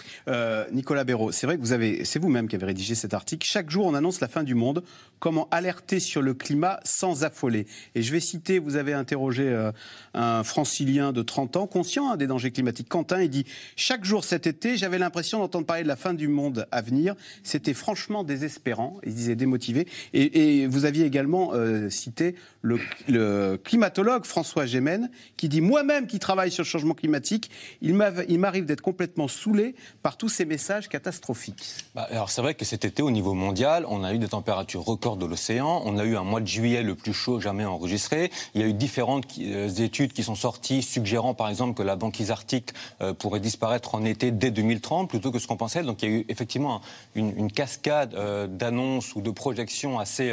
Nicolas Béraud, c'est vrai que vous avez, c'est vous-même qui avez rédigé cet article. Chaque jour, on annonce la fin du monde. Comment alerter sur le climat sans affoler? Et je vais citer, vous avez interrogé un francilien de 30 ans, conscient hein, des dangers climatiques. Quentin, il dit Chaque jour cet été, j'avais l'impression d'entendre parler de la fin du monde à venir. C'était franchement désespérant. Il disait démotivé. Et, et vous aviez également euh, cité le, climatologue François Gémen, qui dit Moi-même qui travaille sur le changement climatique, il m'arrive d'être complètement saoulé par tous ces messages catastrophiques. Bah, alors c'est vrai que cet été, au niveau mondial, on a eu des températures records de l'océan. On a eu un mois de juillet le plus chaud jamais enregistré. Il y a eu différentes euh, études qui sont sorties suggérant par exemple que la banquise arctique euh, pourrait disparaître en été dès 2030 plutôt que ce qu'on pensait. Donc il y a eu effectivement une, cascade d'annonces ou de projections assez,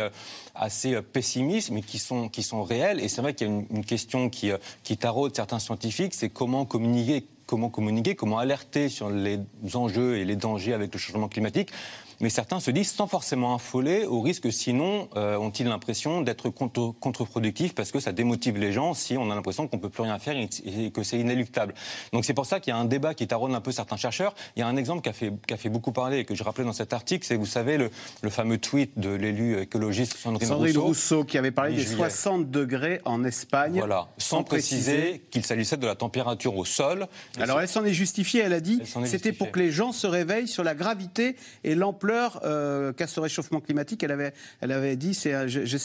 assez pessimistes, mais qui sont, qui sont réelles. Et c'est vrai qu'il y a une, une question qui, qui taraude certains scientifiques, c'est comment communiquer comment communiquer, comment alerter sur les enjeux et les dangers avec le changement climatique mais certains se disent sans forcément affoler, au risque sinon, euh, ont-ils l'impression d'être contre, contre-productifs parce que ça démotive les gens si on a l'impression qu'on ne peut plus rien faire et, que c'est inéluctable. Donc c'est pour ça qu'il y a un débat qui taronne un peu certains chercheurs. Il y a un exemple qui a fait, qui a fait beaucoup parler et que je rappelais dans cet article, c'est, vous savez, le, le, fameux tweet de l'élu écologiste Sandrine, Sandrine Rousseau, qui avait parlé des 60 degrés en Espagne. Voilà, sans, préciser, qu'il s'agissait de la température au sol. Alors elle s'en est justifiée, elle a dit, c'était pour que les gens se réveillent sur la gravité et l'ampleur euh, qu'à ce réchauffement climatique. Elle avait, elle avait dit,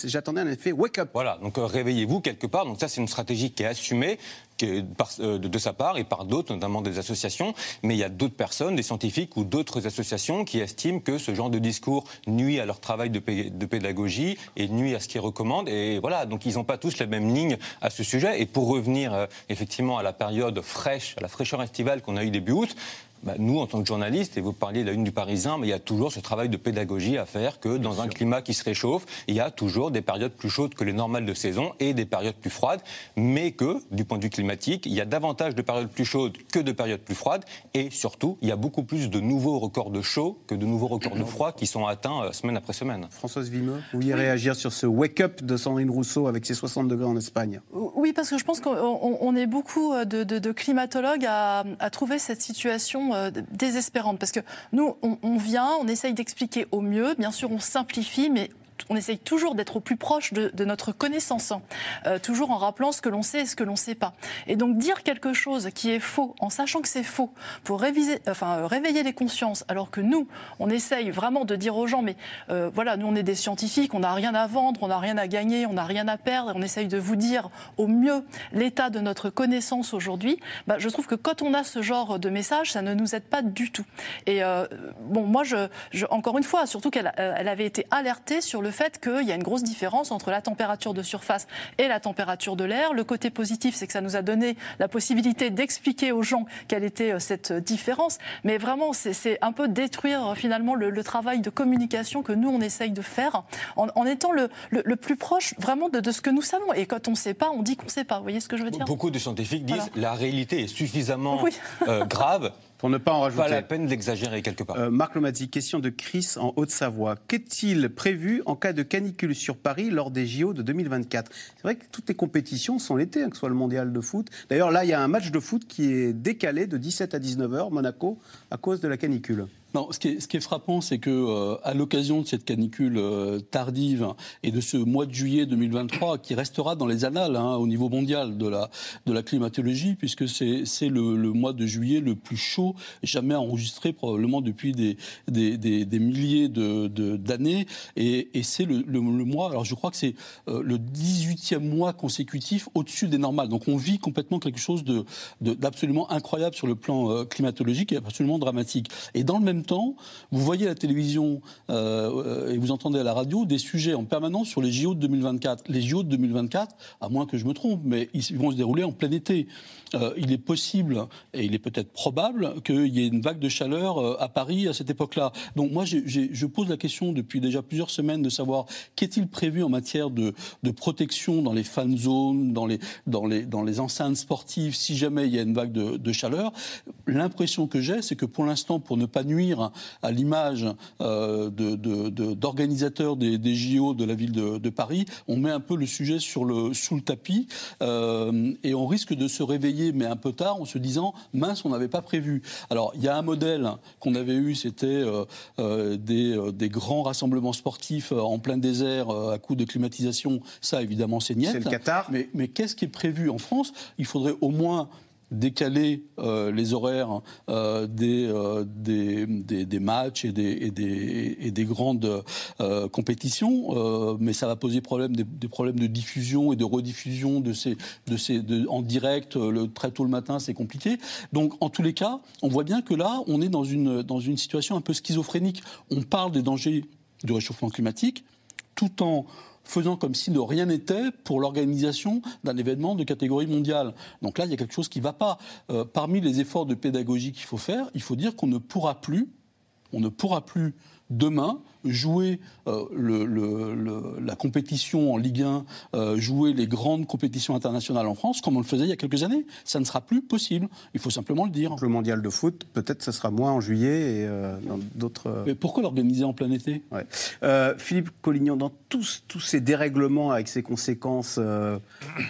j'attendais un effet wake up. Voilà, donc euh, réveillez-vous quelque part. Donc ça, c'est une stratégie qui est assumée. Euh, de, sa part et par d'autres, notamment des associations. Mais il y a d'autres personnes, des scientifiques ou d'autres associations qui estiment que ce genre de discours nuit à leur travail de, de pédagogie et nuit à ce qu'ils recommandent. Et voilà, donc ils n'ont pas tous la même ligne à ce sujet. Et pour revenir effectivement à la période fraîche, à la fraîcheur estivale qu'on a eu début août, bah, nous, en tant que journalistes, et vous parliez de la une du Parisien, mais il y a toujours ce travail de pédagogie à faire que dans un climat qui se réchauffe, il y a toujours des périodes plus chaudes que les normales de saison et des périodes plus froides, mais que, du point de vue climatique, il y a davantage de périodes plus chaudes que de périodes plus froides, et surtout, il y a beaucoup plus de nouveaux records de chaud que de nouveaux records de froid qui sont atteints euh, semaine après semaine. Françoise Vimeux, vous vouliez réagir sur ce wake-up de Sandrine Rousseau avec ses 60 degrés en Espagne Oui, parce que je pense qu'on est beaucoup euh, de, climatologues à, à, trouver cette situation euh, désespérante parce que nous, on, vient, on essaye d'expliquer au mieux. Bien sûr, on simplifie, mais on essaye toujours d'être au plus proche de, notre connaissance, hein. euh, toujours en rappelant ce que l'on sait et ce que l'on ne sait pas. Et donc dire quelque chose qui est faux, en sachant que c'est faux, pour euh, réveiller les consciences, alors que nous, on essaye vraiment de dire aux gens, mais euh, voilà, nous on est des scientifiques, on n'a rien à vendre, on n'a rien à gagner, on n'a rien à perdre, on essaye de vous dire au mieux l'état de notre connaissance aujourd'hui. Bah, je trouve que quand on a ce genre de message, ça ne nous aide pas du tout. Et bon, moi, je, encore une fois, surtout qu'elle elle avait été alertée sur le le fait qu'il y a une grosse différence entre la température de surface et la température de l'air. Le côté positif, c'est que ça nous a donné la possibilité d'expliquer aux gens quelle était euh, cette différence. Mais vraiment, c'est un peu détruire euh, finalement le, travail de communication que nous, on essaye de faire en, étant le, le, plus proche vraiment de, de, ce que nous savons. Et quand on ne sait pas, on dit qu'on ne sait pas. Vous voyez ce que je veux dire? Beaucoup de scientifiques disent la réalité est suffisamment euh, grave pour ne pas en rajouter. Pas la peine d'exagérer quelque part. Euh, Marc Lomati, question de Chris en Haute-Savoie. Qu'est-il prévu en cas de canicule sur Paris lors des JO de 2024 C'est vrai que toutes les compétitions sont l'été, hein, que ce soit le mondial de foot. D'ailleurs, là, il y a un match de foot qui est décalé de 17 à 19 h Monaco, à cause de la canicule. Non, ce qui est, frappant, c'est que euh, à l'occasion de cette canicule euh, tardive et de ce mois de juillet 2023, qui restera dans les annales hein, au niveau mondial de la de la climatologie, puisque c'est le, le, mois de juillet le plus chaud jamais enregistré probablement depuis des des, des, des milliers de d'années, et, c'est le, mois. Alors je crois que c'est euh, le 18e mois consécutif au-dessus des normales. Donc on vit complètement quelque chose de d'absolument incroyable sur le plan climatologique et absolument dramatique. Et dans le même temps, vous voyez à la télévision euh, et vous entendez à la radio des sujets en permanence sur les JO de 2024. Les JO de 2024, à moins que je me trompe, mais ils vont se dérouler en plein été. Euh, il est possible et il est peut-être probable qu'il y ait une vague de chaleur euh, à Paris à cette époque-là. Donc moi, je pose la question depuis déjà plusieurs semaines de savoir qu'est-il prévu en matière de, protection dans les fan zones, dans les, dans, les, dans les enceintes sportives, si jamais il y a une vague de chaleur. L'impression que j'ai, c'est que pour l'instant, pour ne pas nuire à l'image euh, d'organisateurs des, des, JO de la ville de, Paris, on met un peu le sujet sur le, sous le tapis euh, et on risque de se réveiller, mais un peu tard, en se disant mince, on n'avait pas prévu. Alors il y a un modèle qu'on avait eu, c'était euh, des, grands rassemblements sportifs en plein désert à coup de climatisation. Ça, évidemment, c'est niette. C'est le Qatar. Mais, mais qu'est-ce qui est prévu en France? Il faudrait au moins décaler les horaires des, des, des, matchs et des, et des, et des grandes compétitions, mais ça va poser problème, des, problèmes de diffusion et de rediffusion de ces, de ces, en direct le, très tôt le matin, c'est compliqué. Donc en tous les cas, on voit bien que là, on est dans une, dans une situation un peu schizophrénique. On parle des dangers du réchauffement climatique tout en faisant comme si de rien n'était pour l'organisation d'un événement de catégorie mondiale. Donc là, il y a quelque chose qui ne va pas. Euh, parmi les efforts de pédagogie qu'il faut faire, il faut dire qu'on ne pourra plus, on ne pourra plus demain jouer euh, le, la compétition en Ligue 1, euh, jouer les grandes compétitions internationales en France, comme on le faisait il y a quelques années. Ça ne sera plus possible. Il faut simplement le dire. Le mondial de foot, peut-être ce sera moins en juillet et euh, dans d'autres. Mais pourquoi l'organiser en plein été? Philippe Collignon, dans tous, tous ces dérèglements avec ces conséquences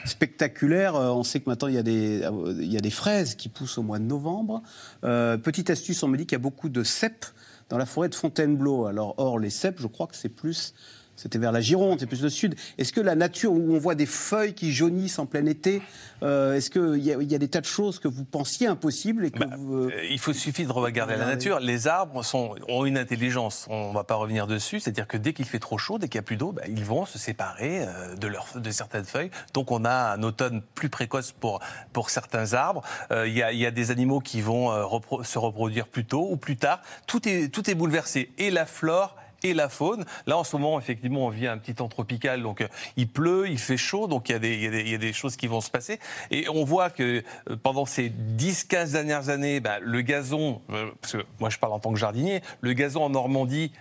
spectaculaires, on sait que maintenant il y, a des, il y a des fraises qui poussent au mois de novembre. petite astuce, on me dit qu'il y a beaucoup de cèpes dans la forêt de Fontainebleau. Alors, or, les cèpes, je crois que c'est plus c'était vers la Gironde, c'est plus le sud. Est-ce que la nature, où on voit des feuilles qui jaunissent en plein été, euh, est-ce qu'il y, y, a des tas de choses que vous pensiez impossibles et que bah, euh, Il faut suffit de regarder la nature. Les arbres sont, ont une intelligence. On ne va pas revenir dessus. C'est-à-dire que dès qu'il fait trop chaud, dès qu'il n'y a plus d'eau, bah, ils vont se séparer euh, de, leur, de certaines feuilles. Donc on a un automne plus précoce pour, pour certains arbres. Il y, a, y, a, des animaux qui vont se reproduire plus tôt ou plus tard. Tout est, tout est bouleversé. Et la flore et la faune. Là, en ce moment, effectivement, on vit un petit temps tropical, donc euh, il pleut, il fait chaud, donc il y, a des, il, y a des, choses qui vont se passer. Et on voit que euh, pendant ces 10-15 dernières années, bah, le gazon, euh, parce que moi je parle en tant que jardinier, le gazon en Normandie,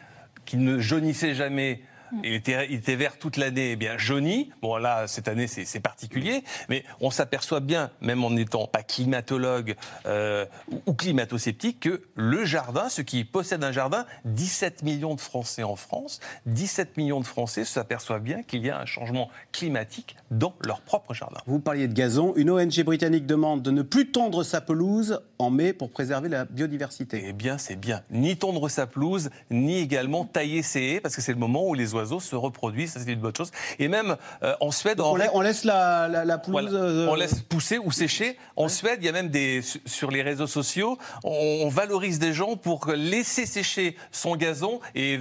qui ne jaunissait jamais, il était, vert toute l'année, eh bien jauni. Bon là, cette année, c'est particulier, mais on s'aperçoit bien, même en n'étant pas climatologue euh, ou climato-sceptique, que le jardin, ceux qui possèdent un jardin, 17 millions de Français en France, 17 millions de Français s'aperçoivent bien qu'il y a un changement climatique dans leur propre jardin. Vous parliez de gazon. Une ONG britannique demande de ne plus tondre sa pelouse en mai pour préserver la biodiversité. Eh bien, c'est bien. Ni tondre sa pelouse, ni également tailler ses haies, parce que c'est le moment où les oiseaux se reproduisent, ça c'est une bonne chose. Et même euh, en Suède... On, on, laisse la, la, pelouse... Euh, on laisse pousser ou sécher. En Suède, il y a même des... Sur les réseaux sociaux, on, valorise des gens pour laisser sécher son gazon et,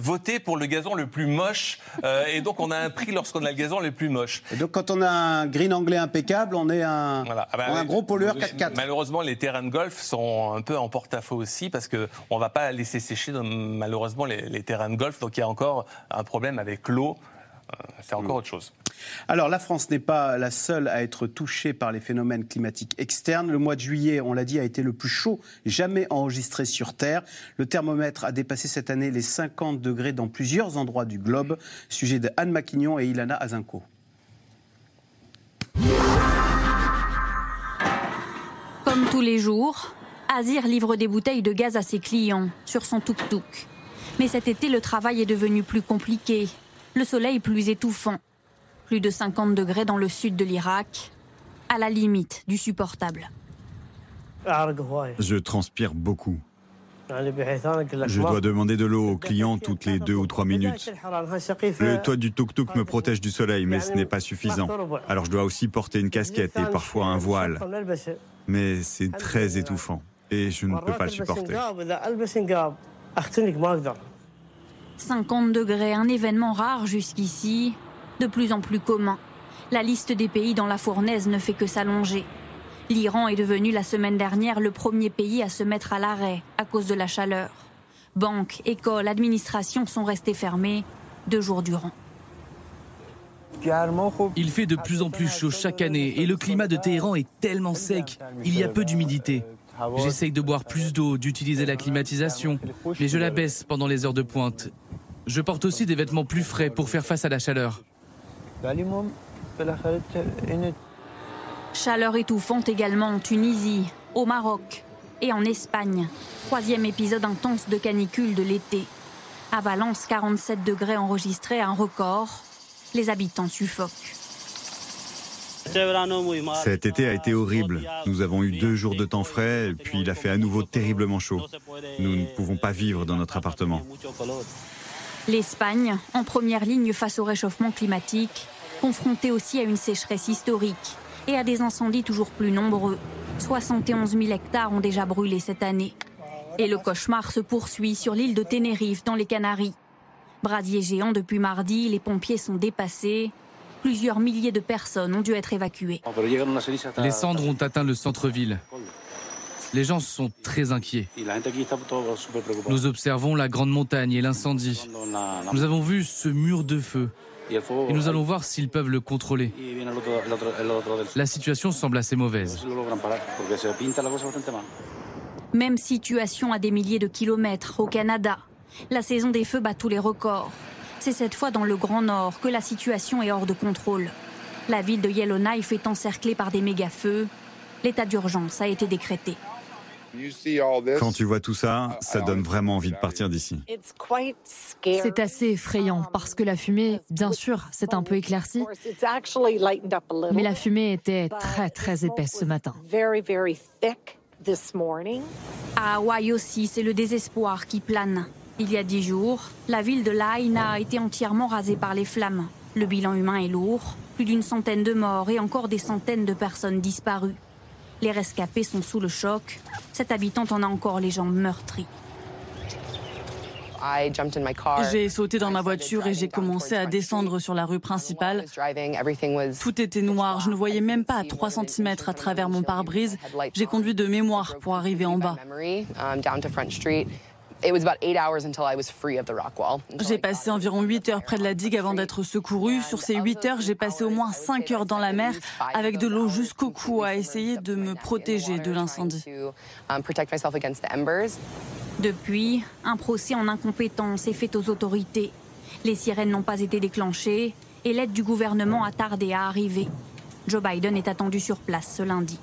voter pour le gazon le plus moche. Euh, et donc on a un prix lorsqu'on a le gazon le plus moche. Et donc quand on a un green anglais impeccable, on est un, ah bah un gros pollueur 4x4. Malheureusement, les terrains de golf sont un peu en porte-à-faux aussi parce qu'on ne va pas laisser sécher malheureusement les, les terrains de golf. Donc il y a encore un problème avec l'eau. Euh, c'est encore autre chose. Alors la France n'est pas la seule à être touchée par les phénomènes climatiques externes. Le mois de juillet, on l'a dit, a été le plus chaud jamais enregistré sur Terre. Le thermomètre a dépassé cette année les 50 degrés dans plusieurs endroits du globe. Sujet de Anne Maquignon et Ilana Azinko. Comme tous les jours, Azir livre des bouteilles de gaz à ses clients sur son tuk-tuk. Mais cet été, le travail est devenu plus compliqué. Le soleil plus étouffant. Plus de 50 degrés dans le sud de l'Irak, à la limite du supportable. Je transpire beaucoup. Je dois demander de l'eau aux clients toutes les deux ou trois minutes. Le toit du tuk-tuk me protège du soleil, mais ce n'est pas suffisant. Alors je dois aussi porter une casquette et parfois un voile. Mais c'est très étouffant et je ne peux pas le supporter. 50 degrés, un événement rare jusqu'ici, de plus en plus commun. La liste des pays dans la fournaise ne fait que s'allonger. L'Iran est devenu la semaine dernière le premier pays à se mettre à l'arrêt à cause de la chaleur. Banques, écoles, administrations sont restées fermées deux jours durant. Il fait de plus en plus chaud chaque année et le climat de Téhéran est tellement sec. Il y a peu d'humidité. J'essaye de boire plus d'eau, d'utiliser la climatisation, mais je la baisse pendant les heures de pointe. Je porte aussi des vêtements plus frais pour faire face à la chaleur. Chaleur étouffante également en Tunisie, au Maroc et en Espagne. Troisième épisode intense de canicule de l'été. À Valence, 47 degrés enregistrés, un record. Les habitants suffoquent. Cet été a été horrible. Nous avons eu deux jours de temps frais, puis il a fait à nouveau terriblement chaud. Nous ne pouvons pas vivre dans notre appartement. L'Espagne, en première ligne face au réchauffement climatique, confrontée aussi à une sécheresse historique. et à des incendies toujours plus nombreux. 71 000 hectares ont déjà brûlé cette année. Et le cauchemar se poursuit sur l'île de Tenerife dans les Canaries. Brasier géant depuis mardi, les pompiers sont dépassés. Plusieurs milliers de personnes ont dû être évacuées. Les cendres ont atteint le centre-ville. Les gens sont très inquiets. Nous observons la grande montagne et l'incendie. Nous avons vu ce mur de feu. Et nous allons voir s'ils peuvent le contrôler. La situation semble assez mauvaise. Même situation à des milliers de kilomètres au Canada. La saison des feux bat tous les records. C'est cette fois dans le Grand Nord que la situation est hors de contrôle. La ville de Yellowknife est encerclée par des méga-feux. L'état d'urgence a été décrété. Quand tu vois tout ça, ça donne vraiment envie de partir d'ici. C'est assez effrayant parce que la fumée, bien sûr, s'est un peu éclaircie, mais la fumée était très très épaisse ce matin. À Hawaï aussi, c'est le désespoir qui plane. Il y a dix jours, la ville de Lahaina a été entièrement rasée par les flammes. Le bilan humain est lourd, plus d'une centaine de morts et encore des centaines de personnes disparues. Les rescapés sont sous le choc. Cette habitante en a encore les jambes meurtries. J'ai sauté dans ma voiture et j'ai commencé à descendre sur la rue principale. Tout était noir, je ne voyais même pas à 3 cm à travers mon pare-brise. J'ai conduit de mémoire pour arriver en bas. J'ai passé environ 8 heures près de la digue avant d'être secouru. Sur ces 8 heures, j'ai passé au moins 5 heures dans la mer avec de l'eau jusqu'au cou à essayer de me protéger de l'incendie. Um, Depuis, un procès en incompétence est fait aux autorités. Les sirènes n'ont pas été déclenchées et l'aide du gouvernement a tardé à arriver. Joe Biden est attendu sur place ce lundi.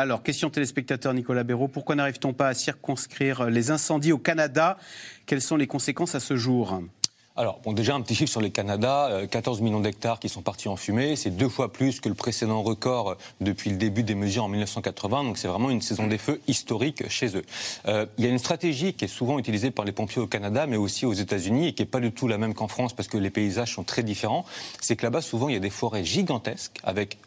Alors, question téléspectateur Nicolas Béraud, pourquoi n'arrive-t-on pas à circonscrire les incendies au Canada? Quelles sont les conséquences à ce jour? Alors, bon, déjà un petit chiffre sur les Canada, 14 euh, millions d'hectares qui sont partis en fumée, c'est deux fois plus que le précédent record depuis le début des mesures en 1980, donc c'est vraiment une saison des feux historique chez eux. Euh, il y a une stratégie qui est souvent utilisée par les pompiers au Canada, mais aussi aux États-Unis, et qui n'est pas du tout la même qu'en France, parce que les paysages sont très différents, c'est que là-bas, souvent, il y a des forêts gigantesques, avec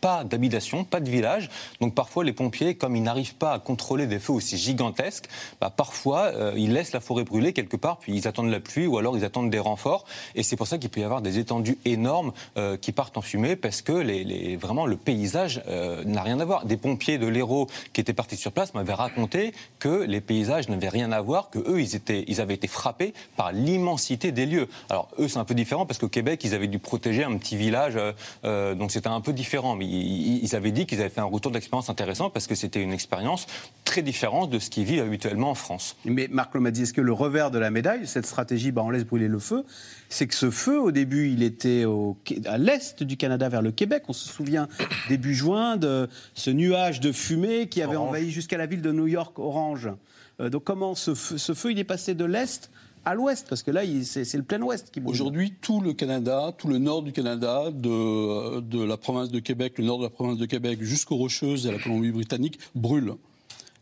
pas d'habitation, pas de village. Donc parfois, les pompiers, comme ils n'arrivent pas à contrôler des feux aussi gigantesques, bah, parfois, euh, ils laissent la forêt brûler quelque part, puis ils attendent la pluie ou alors ils attendent des renforts. Et c'est pour ça qu'il peut y avoir des étendues énormes euh, qui partent en fumée parce que vraiment le paysage euh, n'a rien à voir. Des pompiers de l'Hérault qui étaient partis sur place m'avaient raconté que les paysages n'avaient rien à voir, que eux, ils, avaient été frappés par l'immensité des lieux. Alors eux, c'est un peu différent parce qu'au Québec, ils avaient dû protéger un petit village, donc c'était un peu différent. Ils avaient dit qu'ils avaient fait un retour d'expérience intéressant parce que c'était une expérience très différente de ce qu'ils vivent habituellement en France. Mais Marc dit est-ce que le revers de la médaille, cette stratégie, bah, on laisse brûler le feu, c'est que ce feu, au début, il était à l'est du Canada, vers le Québec. On se souvient *coughs* début juin de ce nuage de fumée qui avait envahi jusqu'à la ville de New York, Orange. Euh, donc comment ce ce feu, il est passé de l'est à l'ouest, parce que là, c'est le plein ouest qui bouge. Aujourd'hui, tout le Canada, tout le nord du Canada, de, de la province de Québec, le nord de la province de Québec jusqu'aux Rocheuses et à la Colombie-Britannique, brûle.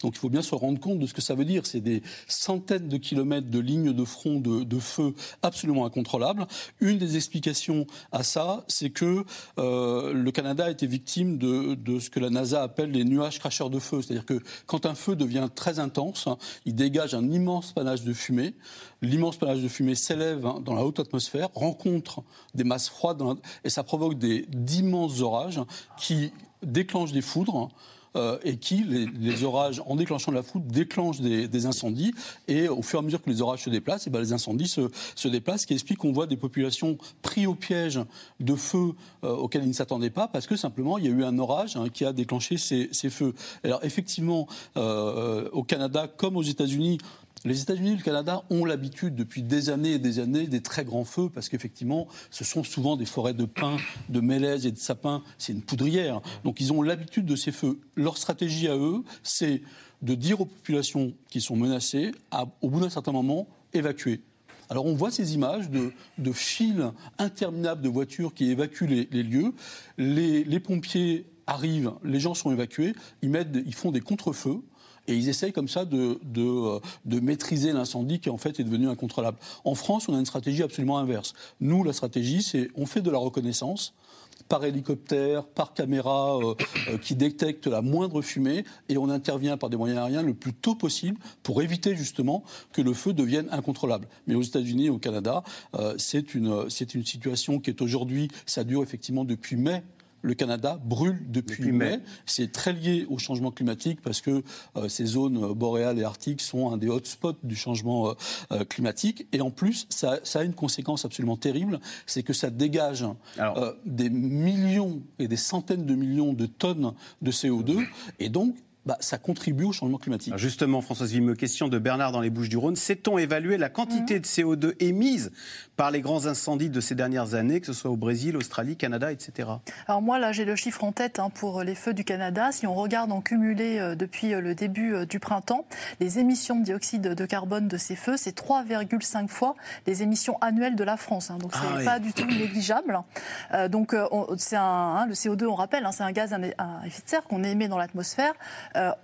Donc il faut bien se rendre compte de ce que ça veut dire. C'est des centaines de kilomètres de lignes de front de, feu absolument incontrôlables. Une des explications à ça, c'est que euh, le Canada a été victime de, ce que la NASA appelle les nuages cracheurs de feu. C'est-à-dire que quand un feu devient très intense, il dégage un immense panache de fumée. L'immense panache de fumée s'élève dans la haute atmosphère, rencontre des masses froides et ça provoque d'immenses orages qui déclenchent des foudres euh, et qui, les, orages, en déclenchant de la foudre, déclenchent des, incendies. Et au fur et à mesure que les orages se déplacent, et eh ben, les incendies se, déplacent, ce qui explique qu'on voit des populations pris au piège de feux euh, auxquels ils ne s'attendaient pas, parce que simplement, il y a eu un orage hein, qui a déclenché ces, ces, feux. Alors effectivement, euh, au Canada comme aux États-Unis, les États-Unis et le Canada ont l'habitude depuis des années et des années des très grands feux parce qu'effectivement, ce sont souvent des forêts de pins, de mélèzes et de sapins. C'est une poudrière. Donc ils ont l'habitude de ces feux. Leur stratégie à eux, c'est de dire aux populations qui sont menacées, au bout d'un certain moment, évacuer. Alors on voit ces images de, de files interminables de voitures qui évacuent les, lieux. Les, pompiers arrivent, les gens sont évacués, ils, ils font des contre-feux et ils essayent comme ça de, de, de maîtriser l'incendie qui en fait est devenu incontrôlable. En France, on a une stratégie absolument inverse. Nous, la stratégie, c'est on fait de la reconnaissance par hélicoptère, par caméra euh, euh, qui détecte la moindre fumée et on intervient par des moyens aériens le plus tôt possible pour éviter justement que le feu devienne incontrôlable. Mais aux États-Unis au Canada, euh, c'est une, une situation qui est aujourd'hui, ça dure effectivement depuis mai le Canada brûle depuis, mai. C'est très lié au changement climatique parce que euh, ces zones boréales et arctiques sont un des hotspots du changement euh, euh, climatique. Et en plus, ça, a une conséquence absolument terrible, c'est que ça dégage des millions et des centaines de millions de tonnes de CO2. Et donc, bah, ça contribue au changement climatique. justement, Françoise Vimeux, question de Bernard dans les Bouches du Rhône. Sait-on évaluer la quantité de CO2 émise par les grands incendies de ces dernières années, que ce soit au Brésil, Australie, Canada, etc. Alors moi, là, j'ai le chiffre en tête hein, pour les feux du Canada. Si on regarde en cumulé euh, depuis euh, le début euh, du printemps, les émissions de dioxyde de carbone de ces feux, c'est 3,5 fois les émissions annuelles de la France. Hein. donc ah c'est pas du tout négligeable. donc c'est un, hein, le CO2, on rappelle, c'est un gaz à effet de serre qu'on émet dans l'atmosphère. uh,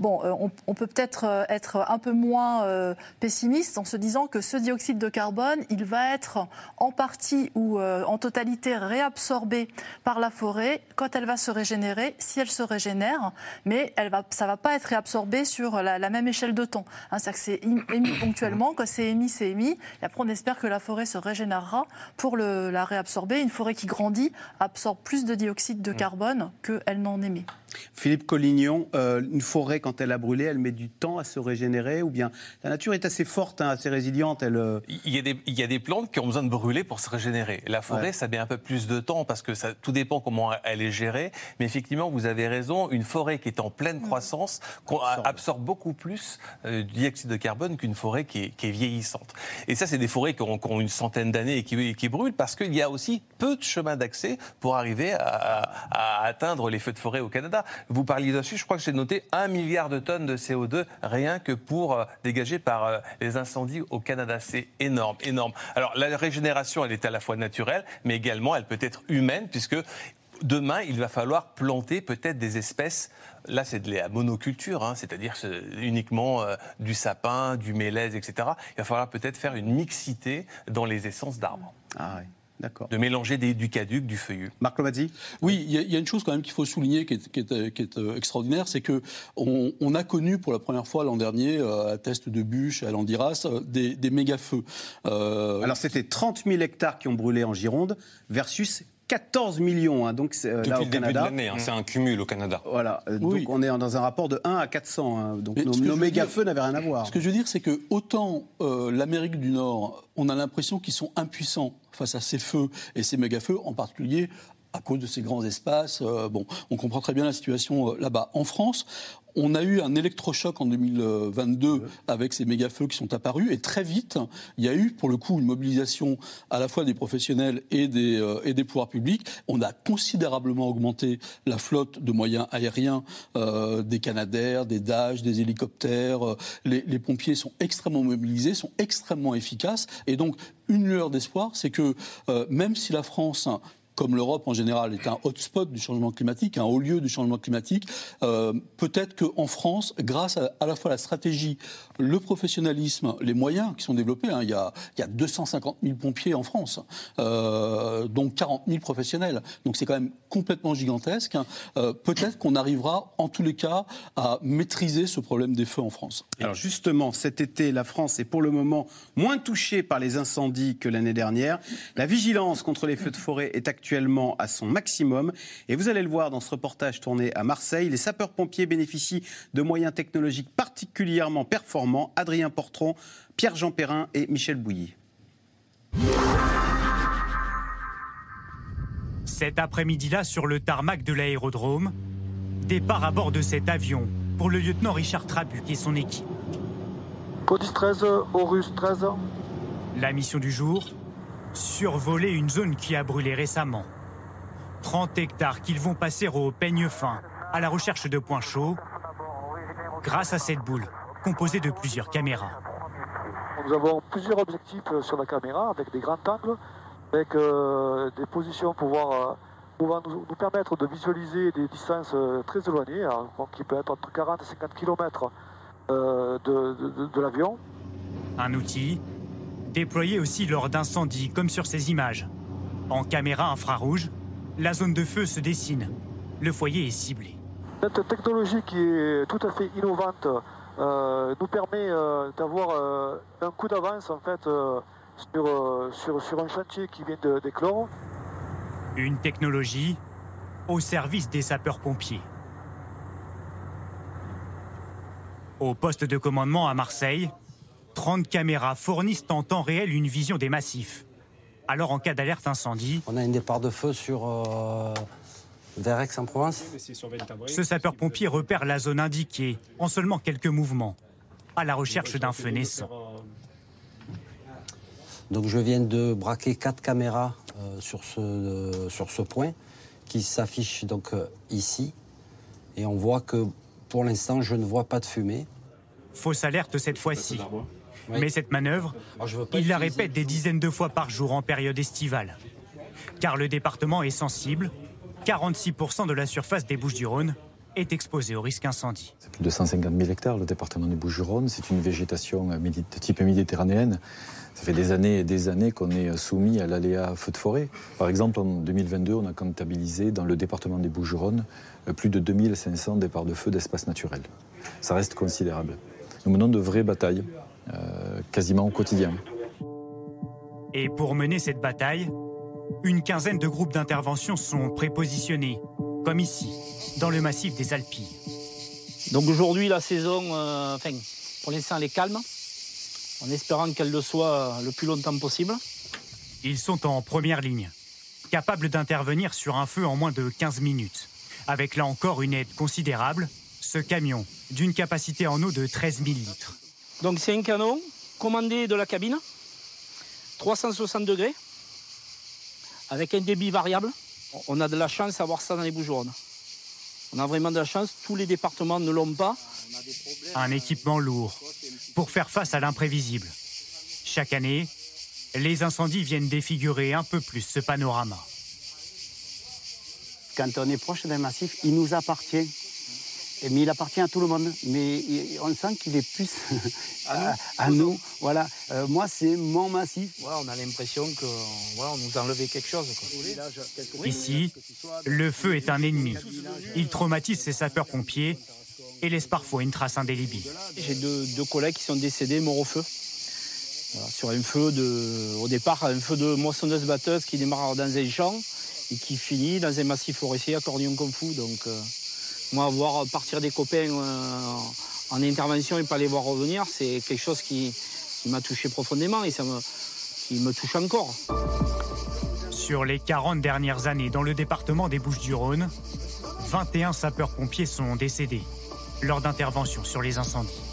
Bon, euh, on, peut peut-être euh, être un peu moins euh, pessimiste en se disant que ce dioxyde de carbone, il va être en partie ou en totalité réabsorbé par la forêt quand elle va se régénérer, si elle se régénère, mais elle va, ça ne va pas être réabsorbé sur la, même échelle de temps. Hein, C'est-à-dire que c'est émis ponctuellement, quand c'est émis, c'est émis, et après on espère que la forêt se régénérera pour le, la réabsorber. Une forêt qui grandit absorbe plus de dioxyde de mmh. carbone qu'elle n'en émet. Philippe Collignon, une forêt quand elle a brûlé, elle met du temps à se régénérer Ou bien la nature est assez forte, hein, assez résiliente elle... Euh, il, y a des, il y a des plantes qui ont besoin de brûler pour se régénérer. La forêt, ça met un peu plus de temps parce que ça, tout dépend comment elle est gérée. Mais effectivement, vous avez raison, une forêt qui est en pleine mmh. croissance absorbe. beaucoup plus euh, du dioxyde de carbone qu'une forêt qui est, vieillissante. Et ça, c'est des forêts qui ont, une centaine d'années et qui, qui brûlent parce qu'il y a aussi peu de chemin d'accès pour arriver à, à, atteindre les feux de forêt au Canada. Vous parliez dessus, je crois que j'ai noté un milliard de tonnes de CO2 rien que pour euh, dégager par euh, les incendies au Canada. C'est énorme, énorme. Alors la régénération, elle est à la fois naturelle, mais également elle peut être humaine, puisque demain, il va falloir planter peut-être des espèces. Là, c'est de la monoculture, hein, c'est-à-dire uniquement euh, du sapin, du mélèze, etc. Il va falloir peut-être faire une mixité dans les essences d'arbres. Ah de mélanger du caduc, du feuillu. Marc Lomazzi Oui, il y, a une chose quand même qu'il faut souligner qui est, euh, extraordinaire, c'est qu'on on a connu pour la première fois l'an dernier, euh, à Test de Bûche, à Landiras, euh, des, des méga-feux. Alors c'était 30 000 hectares qui ont brûlé en Gironde versus 14 millions, hein, donc c'est là au Canada. Hein, c'est un cumul au Canada. Voilà, donc on est dans un rapport de 1 à 400. Hein, donc nos, méga-feux n'avaient rien à voir. Ce que je veux dire, c'est que autant l'Amérique du Nord, on a l'impression qu'ils sont impuissants face à ces feux et ces méga-feux, en particulier à cause de ces grands espaces. Euh, bon, on comprend très bien la situation euh, là-bas. En France, on a eu un électrochoc en 2022 avec ces méga-feux qui sont apparus et très vite, il y a eu pour le coup une mobilisation à la fois des professionnels et des, euh, et des pouvoirs publics. On a considérablement augmenté la flotte de moyens aériens, euh, des Canadair, des Dash, des hélicoptères. Euh, les, les, pompiers sont extrêmement mobilisés, sont extrêmement efficaces et donc une lueur d'espoir, c'est que même si la France comme l'Europe en général est un hotspot du changement climatique, un haut lieu du changement climatique, euh, peut-être qu'en France, grâce à, à, la fois la stratégie, le professionnalisme, les moyens qui sont développés, hein, il, y a, il, y a, 250 000 pompiers en France, euh, donc 40 000 professionnels, donc c'est quand même complètement gigantesque. Euh, peut-être qu'on arrivera, en tous les cas, à maîtriser ce problème des feux en France. Alors justement, cet été, la France est pour le moment moins touchée par les incendies que l'année dernière. La vigilance contre les feux de forêt est actuellement actuellement à son maximum. Et vous allez le voir dans ce reportage tourné à Marseille, les sapeurs-pompiers bénéficient de moyens technologiques particulièrement performants. Adrien Portron, Pierre-Jean Perrin et Michel Bouilly. Cet après-midi-là, sur le tarmac de l'aérodrome, départ à bord de cet avion pour le lieutenant Richard Trabuc et son équipe. Codis 13, Horus 13. La mission du jour survoler une zone qui a brûlé récemment. 30 hectares qu'ils vont passer au peigne fin, à la recherche de points chauds, grâce à cette boule composée de plusieurs caméras. Nous avons plusieurs objectifs sur la caméra avec des grands angles, avec euh, des positions pour voir pouvant nous, permettre de visualiser des distances très éloignées, qui peut être entre 40 et 50 km de l'avion. Un outil déployé aussi lors d'incendies, comme sur ces images. En caméra infrarouge, la zone de feu se dessine. Le foyer est ciblé. Cette technologie qui est tout à fait innovante euh, nous permet euh, d'avoir euh, un coup d'avance en fait sur, sur, un chantier qui vient d'éclore. Une technologie au service des sapeurs-pompiers. Au poste de commandement à Marseille, 30 caméras fournissent en temps réel une vision des massifs. Alors en cas d'alerte incendie... On a un départ de feu sur... Euh, vers Aix-en-Provence. Ce sapeur-pompier repère la zone indiquée en seulement quelques mouvements, à la recherche d'un feu naissant. Donc je viens de braquer quatre caméras euh, sur, ce, euh, sur ce point qui s'affichent donc ici. Et on voit que pour l'instant, je ne vois pas de fumée. Fausse alerte cette fois-ci. Mais cette manœuvre, il la répète des dizaines de fois par jour en période estivale. Car le département est sensible. 46% de la surface des Bouches-du-Rhône est exposée au risque incendie. C'est plus de 150 000 hectares, le département des Bouches-du-Rhône. C'est une végétation de type méditerranéenne. Ça fait des années et des années qu'on est soumis à l'aléa feu de forêt. Par exemple, en 2022, on a comptabilisé dans le département des Bouches-du-Rhône plus de 2500 départs de feu d'espace naturel. Ça reste considérable. Nous menons de vraies batailles euh, quasiment au quotidien. Et pour mener cette bataille, une quinzaine de groupes d'intervention sont prépositionnés, comme ici, dans le massif des Alpilles. Donc aujourd'hui, la saison, euh, enfin, pour l'instant, elle est calme, en espérant qu'elle le soit le plus longtemps possible. Ils sont en première ligne, capables d'intervenir sur un feu en moins de 15 minutes, avec là encore une aide considérable, ce camion d'une capacité en eau de 13 000 litres. Donc c'est un canon commandé de la cabine, 360 degrés, avec un débit variable. On a de la chance d'avoir ça dans les bouches On a vraiment de la chance, tous les départements ne l'ont pas. Un équipement lourd pour faire face à l'imprévisible. Chaque année, les incendies viennent défigurer un peu plus ce panorama. Quand on est proche d'un massif, il nous appartient mais il appartient à tout le monde. Mais on sent qu'il est plus *laughs* à nous. Voilà. Euh, moi, c'est mon massif. on a l'impression qu'on nous a enlevé quelque chose. Ici, le feu est un ennemi. Il traumatise ses sapeurs-pompiers et laisse parfois une trace indélébile. J'ai deux, collègues qui sont décédés morts au feu. sur un feu de, au départ, un feu de moissonneuse-batteuse qui démarre dans un champ et qui finit dans un massif forestier kung fu. Donc, euh, moi, voir partir des copains euh, en intervention et pas les voir revenir, c'est quelque chose qui, m'a touché profondément et ça me, qui me touche encore. Sur les 40 dernières années dans le département des Bouches-du-Rhône, 21 sapeurs-pompiers sont décédés lors d'interventions sur les incendies.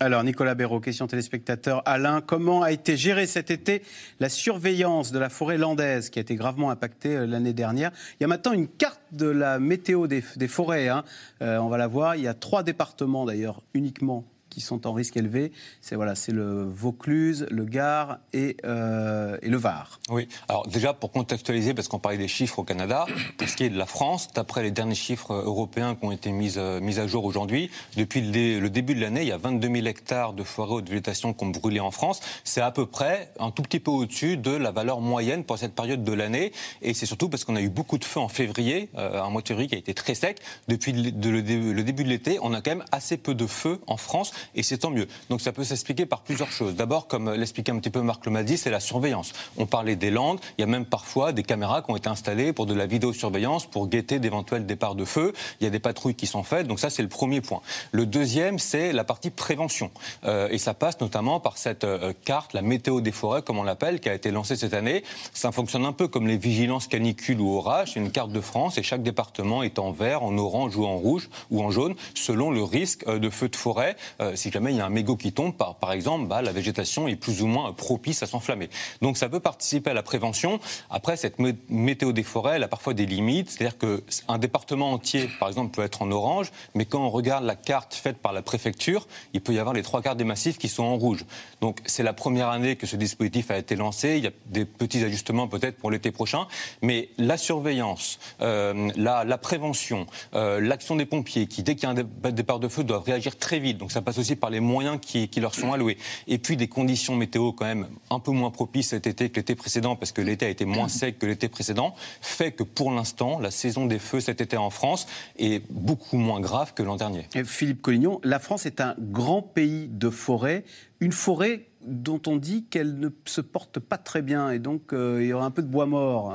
Alors, Nicolas Béraud, question téléspectateur. Alain, comment a été gérée cet été la surveillance de la forêt landaise qui a été gravement impactée euh, l'année dernière? Il y a maintenant une carte de la météo des, forêts. Hein. Euh, on va la voir. Il y a trois départements d'ailleurs uniquement sont en risque élevé. C'est voilà, le Vaucluse, le Gard et, euh, et, le Var. Oui. Alors déjà pour contextualiser, parce qu'on parlait des chiffres au Canada, pour ce qui est de la France, d'après les derniers chiffres européens qui ont été mis, euh, mis à jour aujourd'hui, depuis le, début de l'année, il y a 22 000 hectares de forêts de végétation qui ont brûlé en France. C'est à peu près un tout petit peu au-dessus de la valeur moyenne pour cette période de l'année. Et c'est surtout parce qu'on a eu beaucoup de feux en février, euh, un mois de février qui a été très sec. Depuis le début de l'été, on a quand même assez peu de feux en France et c'est tant mieux. Donc ça peut s'expliquer par plusieurs choses. D'abord, comme l'expliquait un petit peu Marc dit, c'est la surveillance. On parlait des Landes, il y a même parfois des caméras qui ont été installées pour de la vidéosurveillance, pour guetter d'éventuels départs de feu. Il y a des patrouilles qui sont faites, donc ça c'est le premier point. Le deuxième, c'est la partie prévention. Euh, et ça passe notamment par cette euh, carte, la météo des forêts, comme on l'appelle, qui a été lancée cette année. Ça fonctionne un peu comme les vigilances canicule ou orage. C'est une carte de France et chaque département est en vert, en orange ou en rouge ou en jaune, selon le risque euh, de feu de forêt si jamais il y a un mégot qui tombe, par, par exemple, bah, la végétation est plus ou moins propice à s'enflammer. Donc ça peut participer à la prévention. Après, cette météo des forêts, elle a parfois des limites. C'est-à-dire qu'un département entier, par exemple, peut être en orange, mais quand on regarde la carte faite par la préfecture, il peut y avoir les trois quarts des massifs qui sont en rouge. Donc c'est la première année que ce dispositif a été lancé. Il y a des petits ajustements peut-être pour l'été prochain, mais la surveillance, euh, la, la, prévention, euh, l'action des pompiers qui, dès qu'il y a un départ de feu, doivent réagir très vite. Donc ça passe aussi par les moyens qui, leur sont alloués. Et puis des conditions météo quand même un peu moins propices cet été que l'été précédent, parce que l'été a été moins sec que l'été précédent, fait que pour l'instant, la saison des feux cet été en France est beaucoup moins grave que l'an dernier. Philippe Collignon, la France est un grand pays de forêt, une forêt dont on dit qu'elle ne se porte pas très bien et donc euh, il y aura un peu de bois mort.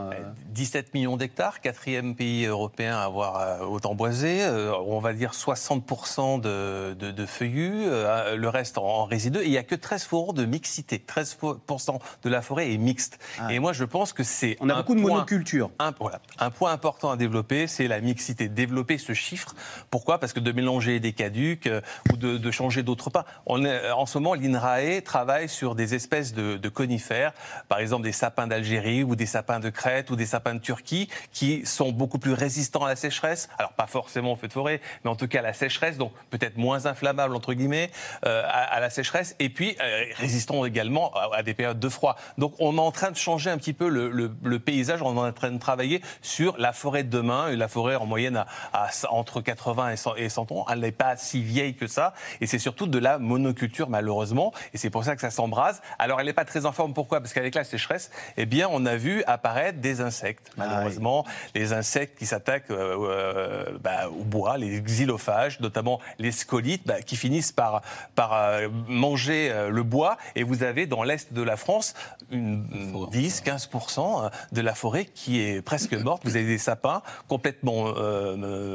17 euh. millions d'hectares, quatrième pays européen à avoir euh, autant boisé, on va dire 60% de, de, feuillus, le reste en, résidus, et il n'y a que 13 forêts de mixité, 13% de la forêt est mixte. Ah. Et moi je pense que c'est... On a beaucoup de monoculture. Un, voilà, un point important à développer, c'est la mixité, développer ce chiffre. Pourquoi? Parce que de mélanger des caducs ou de, de changer d'autres pas. On est, en ce moment, l'INRAE travaille sur des espèces de, conifères, par exemple des sapins d'Algérie ou des sapins de Crète ou des sapins de Turquie, qui sont beaucoup plus résistants à la sécheresse. Alors pas forcément au feu de forêt, mais en tout cas à la sécheresse, donc peut-être moins inflammables entre guillemets euh, à, la sécheresse, et puis euh, résistants également à, des périodes de froid. Donc on est en train de changer un petit peu le, paysage, on est en train de travailler sur la forêt de demain, la forêt en moyenne à, entre 80 et 100, et 100 ans, elle n'est pas si vieille que ça, et c'est surtout de la monoculture malheureusement, et c'est pour ça que ça s'embrase. Alors elle n'est pas très en forme, pourquoi? Parce qu'avec la sécheresse, eh bien, on a vu apparaître des insectes, ah malheureusement, les insectes qui s'attaquent euh, euh, bah, au bois, les xylophages, notamment les scolites, bah, qui finissent par, par euh, manger le bois. Et vous avez dans l'est de la France une, 10-15% de la forêt qui est presque morte. Vous avez des sapins complètement...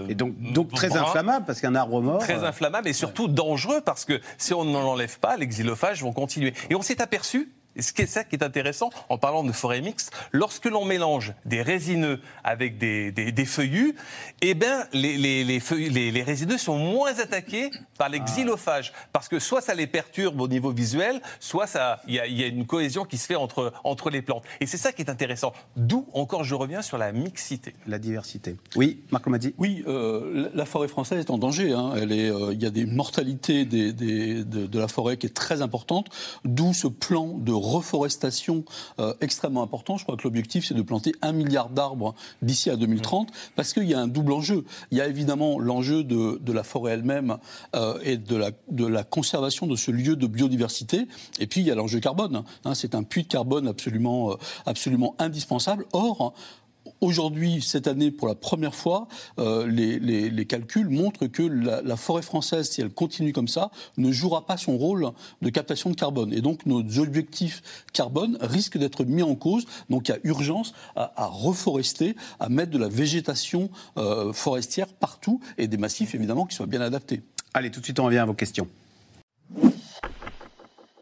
et donc, donc très inflammable, parce qu'un arbre mort... Très inflammable et surtout dangereux, parce que si on ne l'enlève pas, les xylophages vont continuer et on s'est aperçu ce qui est ça qui est intéressant en parlant de forêt mixte, lorsque l'on mélange des résineux avec des, des, feuillus, eh ben, les, les, les, les, résineux sont moins attaqués par les ah. xylophages. Parce que soit ça les perturbe au niveau visuel, soit il y, y a, une cohésion qui se fait entre, entre les plantes. Et c'est ça qui est intéressant. D'où, encore, je reviens sur la mixité. La diversité. Oui, Marc dit. Oui, euh, la forêt française est en danger. Hein. Elle est, euh, il y a des mortalités des, des, de, de, la forêt qui est très importante. D'où ce plan de reforestation euh, extrêmement important. Je crois que l'objectif, c'est de planter un milliard d'arbres d'ici à 2030, parce qu'il y a un double enjeu. Il y a évidemment l'enjeu de, de, la forêt elle-même euh, et de la, de la conservation de ce lieu de biodiversité, et puis il y a l'enjeu carbone. Hein, c'est un puits de carbone absolument, euh, absolument indispensable. Or, Aujourd'hui, cette année, pour la première fois, euh, les, calculs montrent que la, forêt française, si elle continue comme ça, ne jouera pas son rôle de captation de carbone. Et donc, nos objectifs carbone risquent d'être mis en cause. Donc, il y a urgence à, reforester, à mettre de la végétation euh, forestière partout et des massifs, évidemment, qui soient bien adaptés. Allez, tout de suite, on revient à vos questions.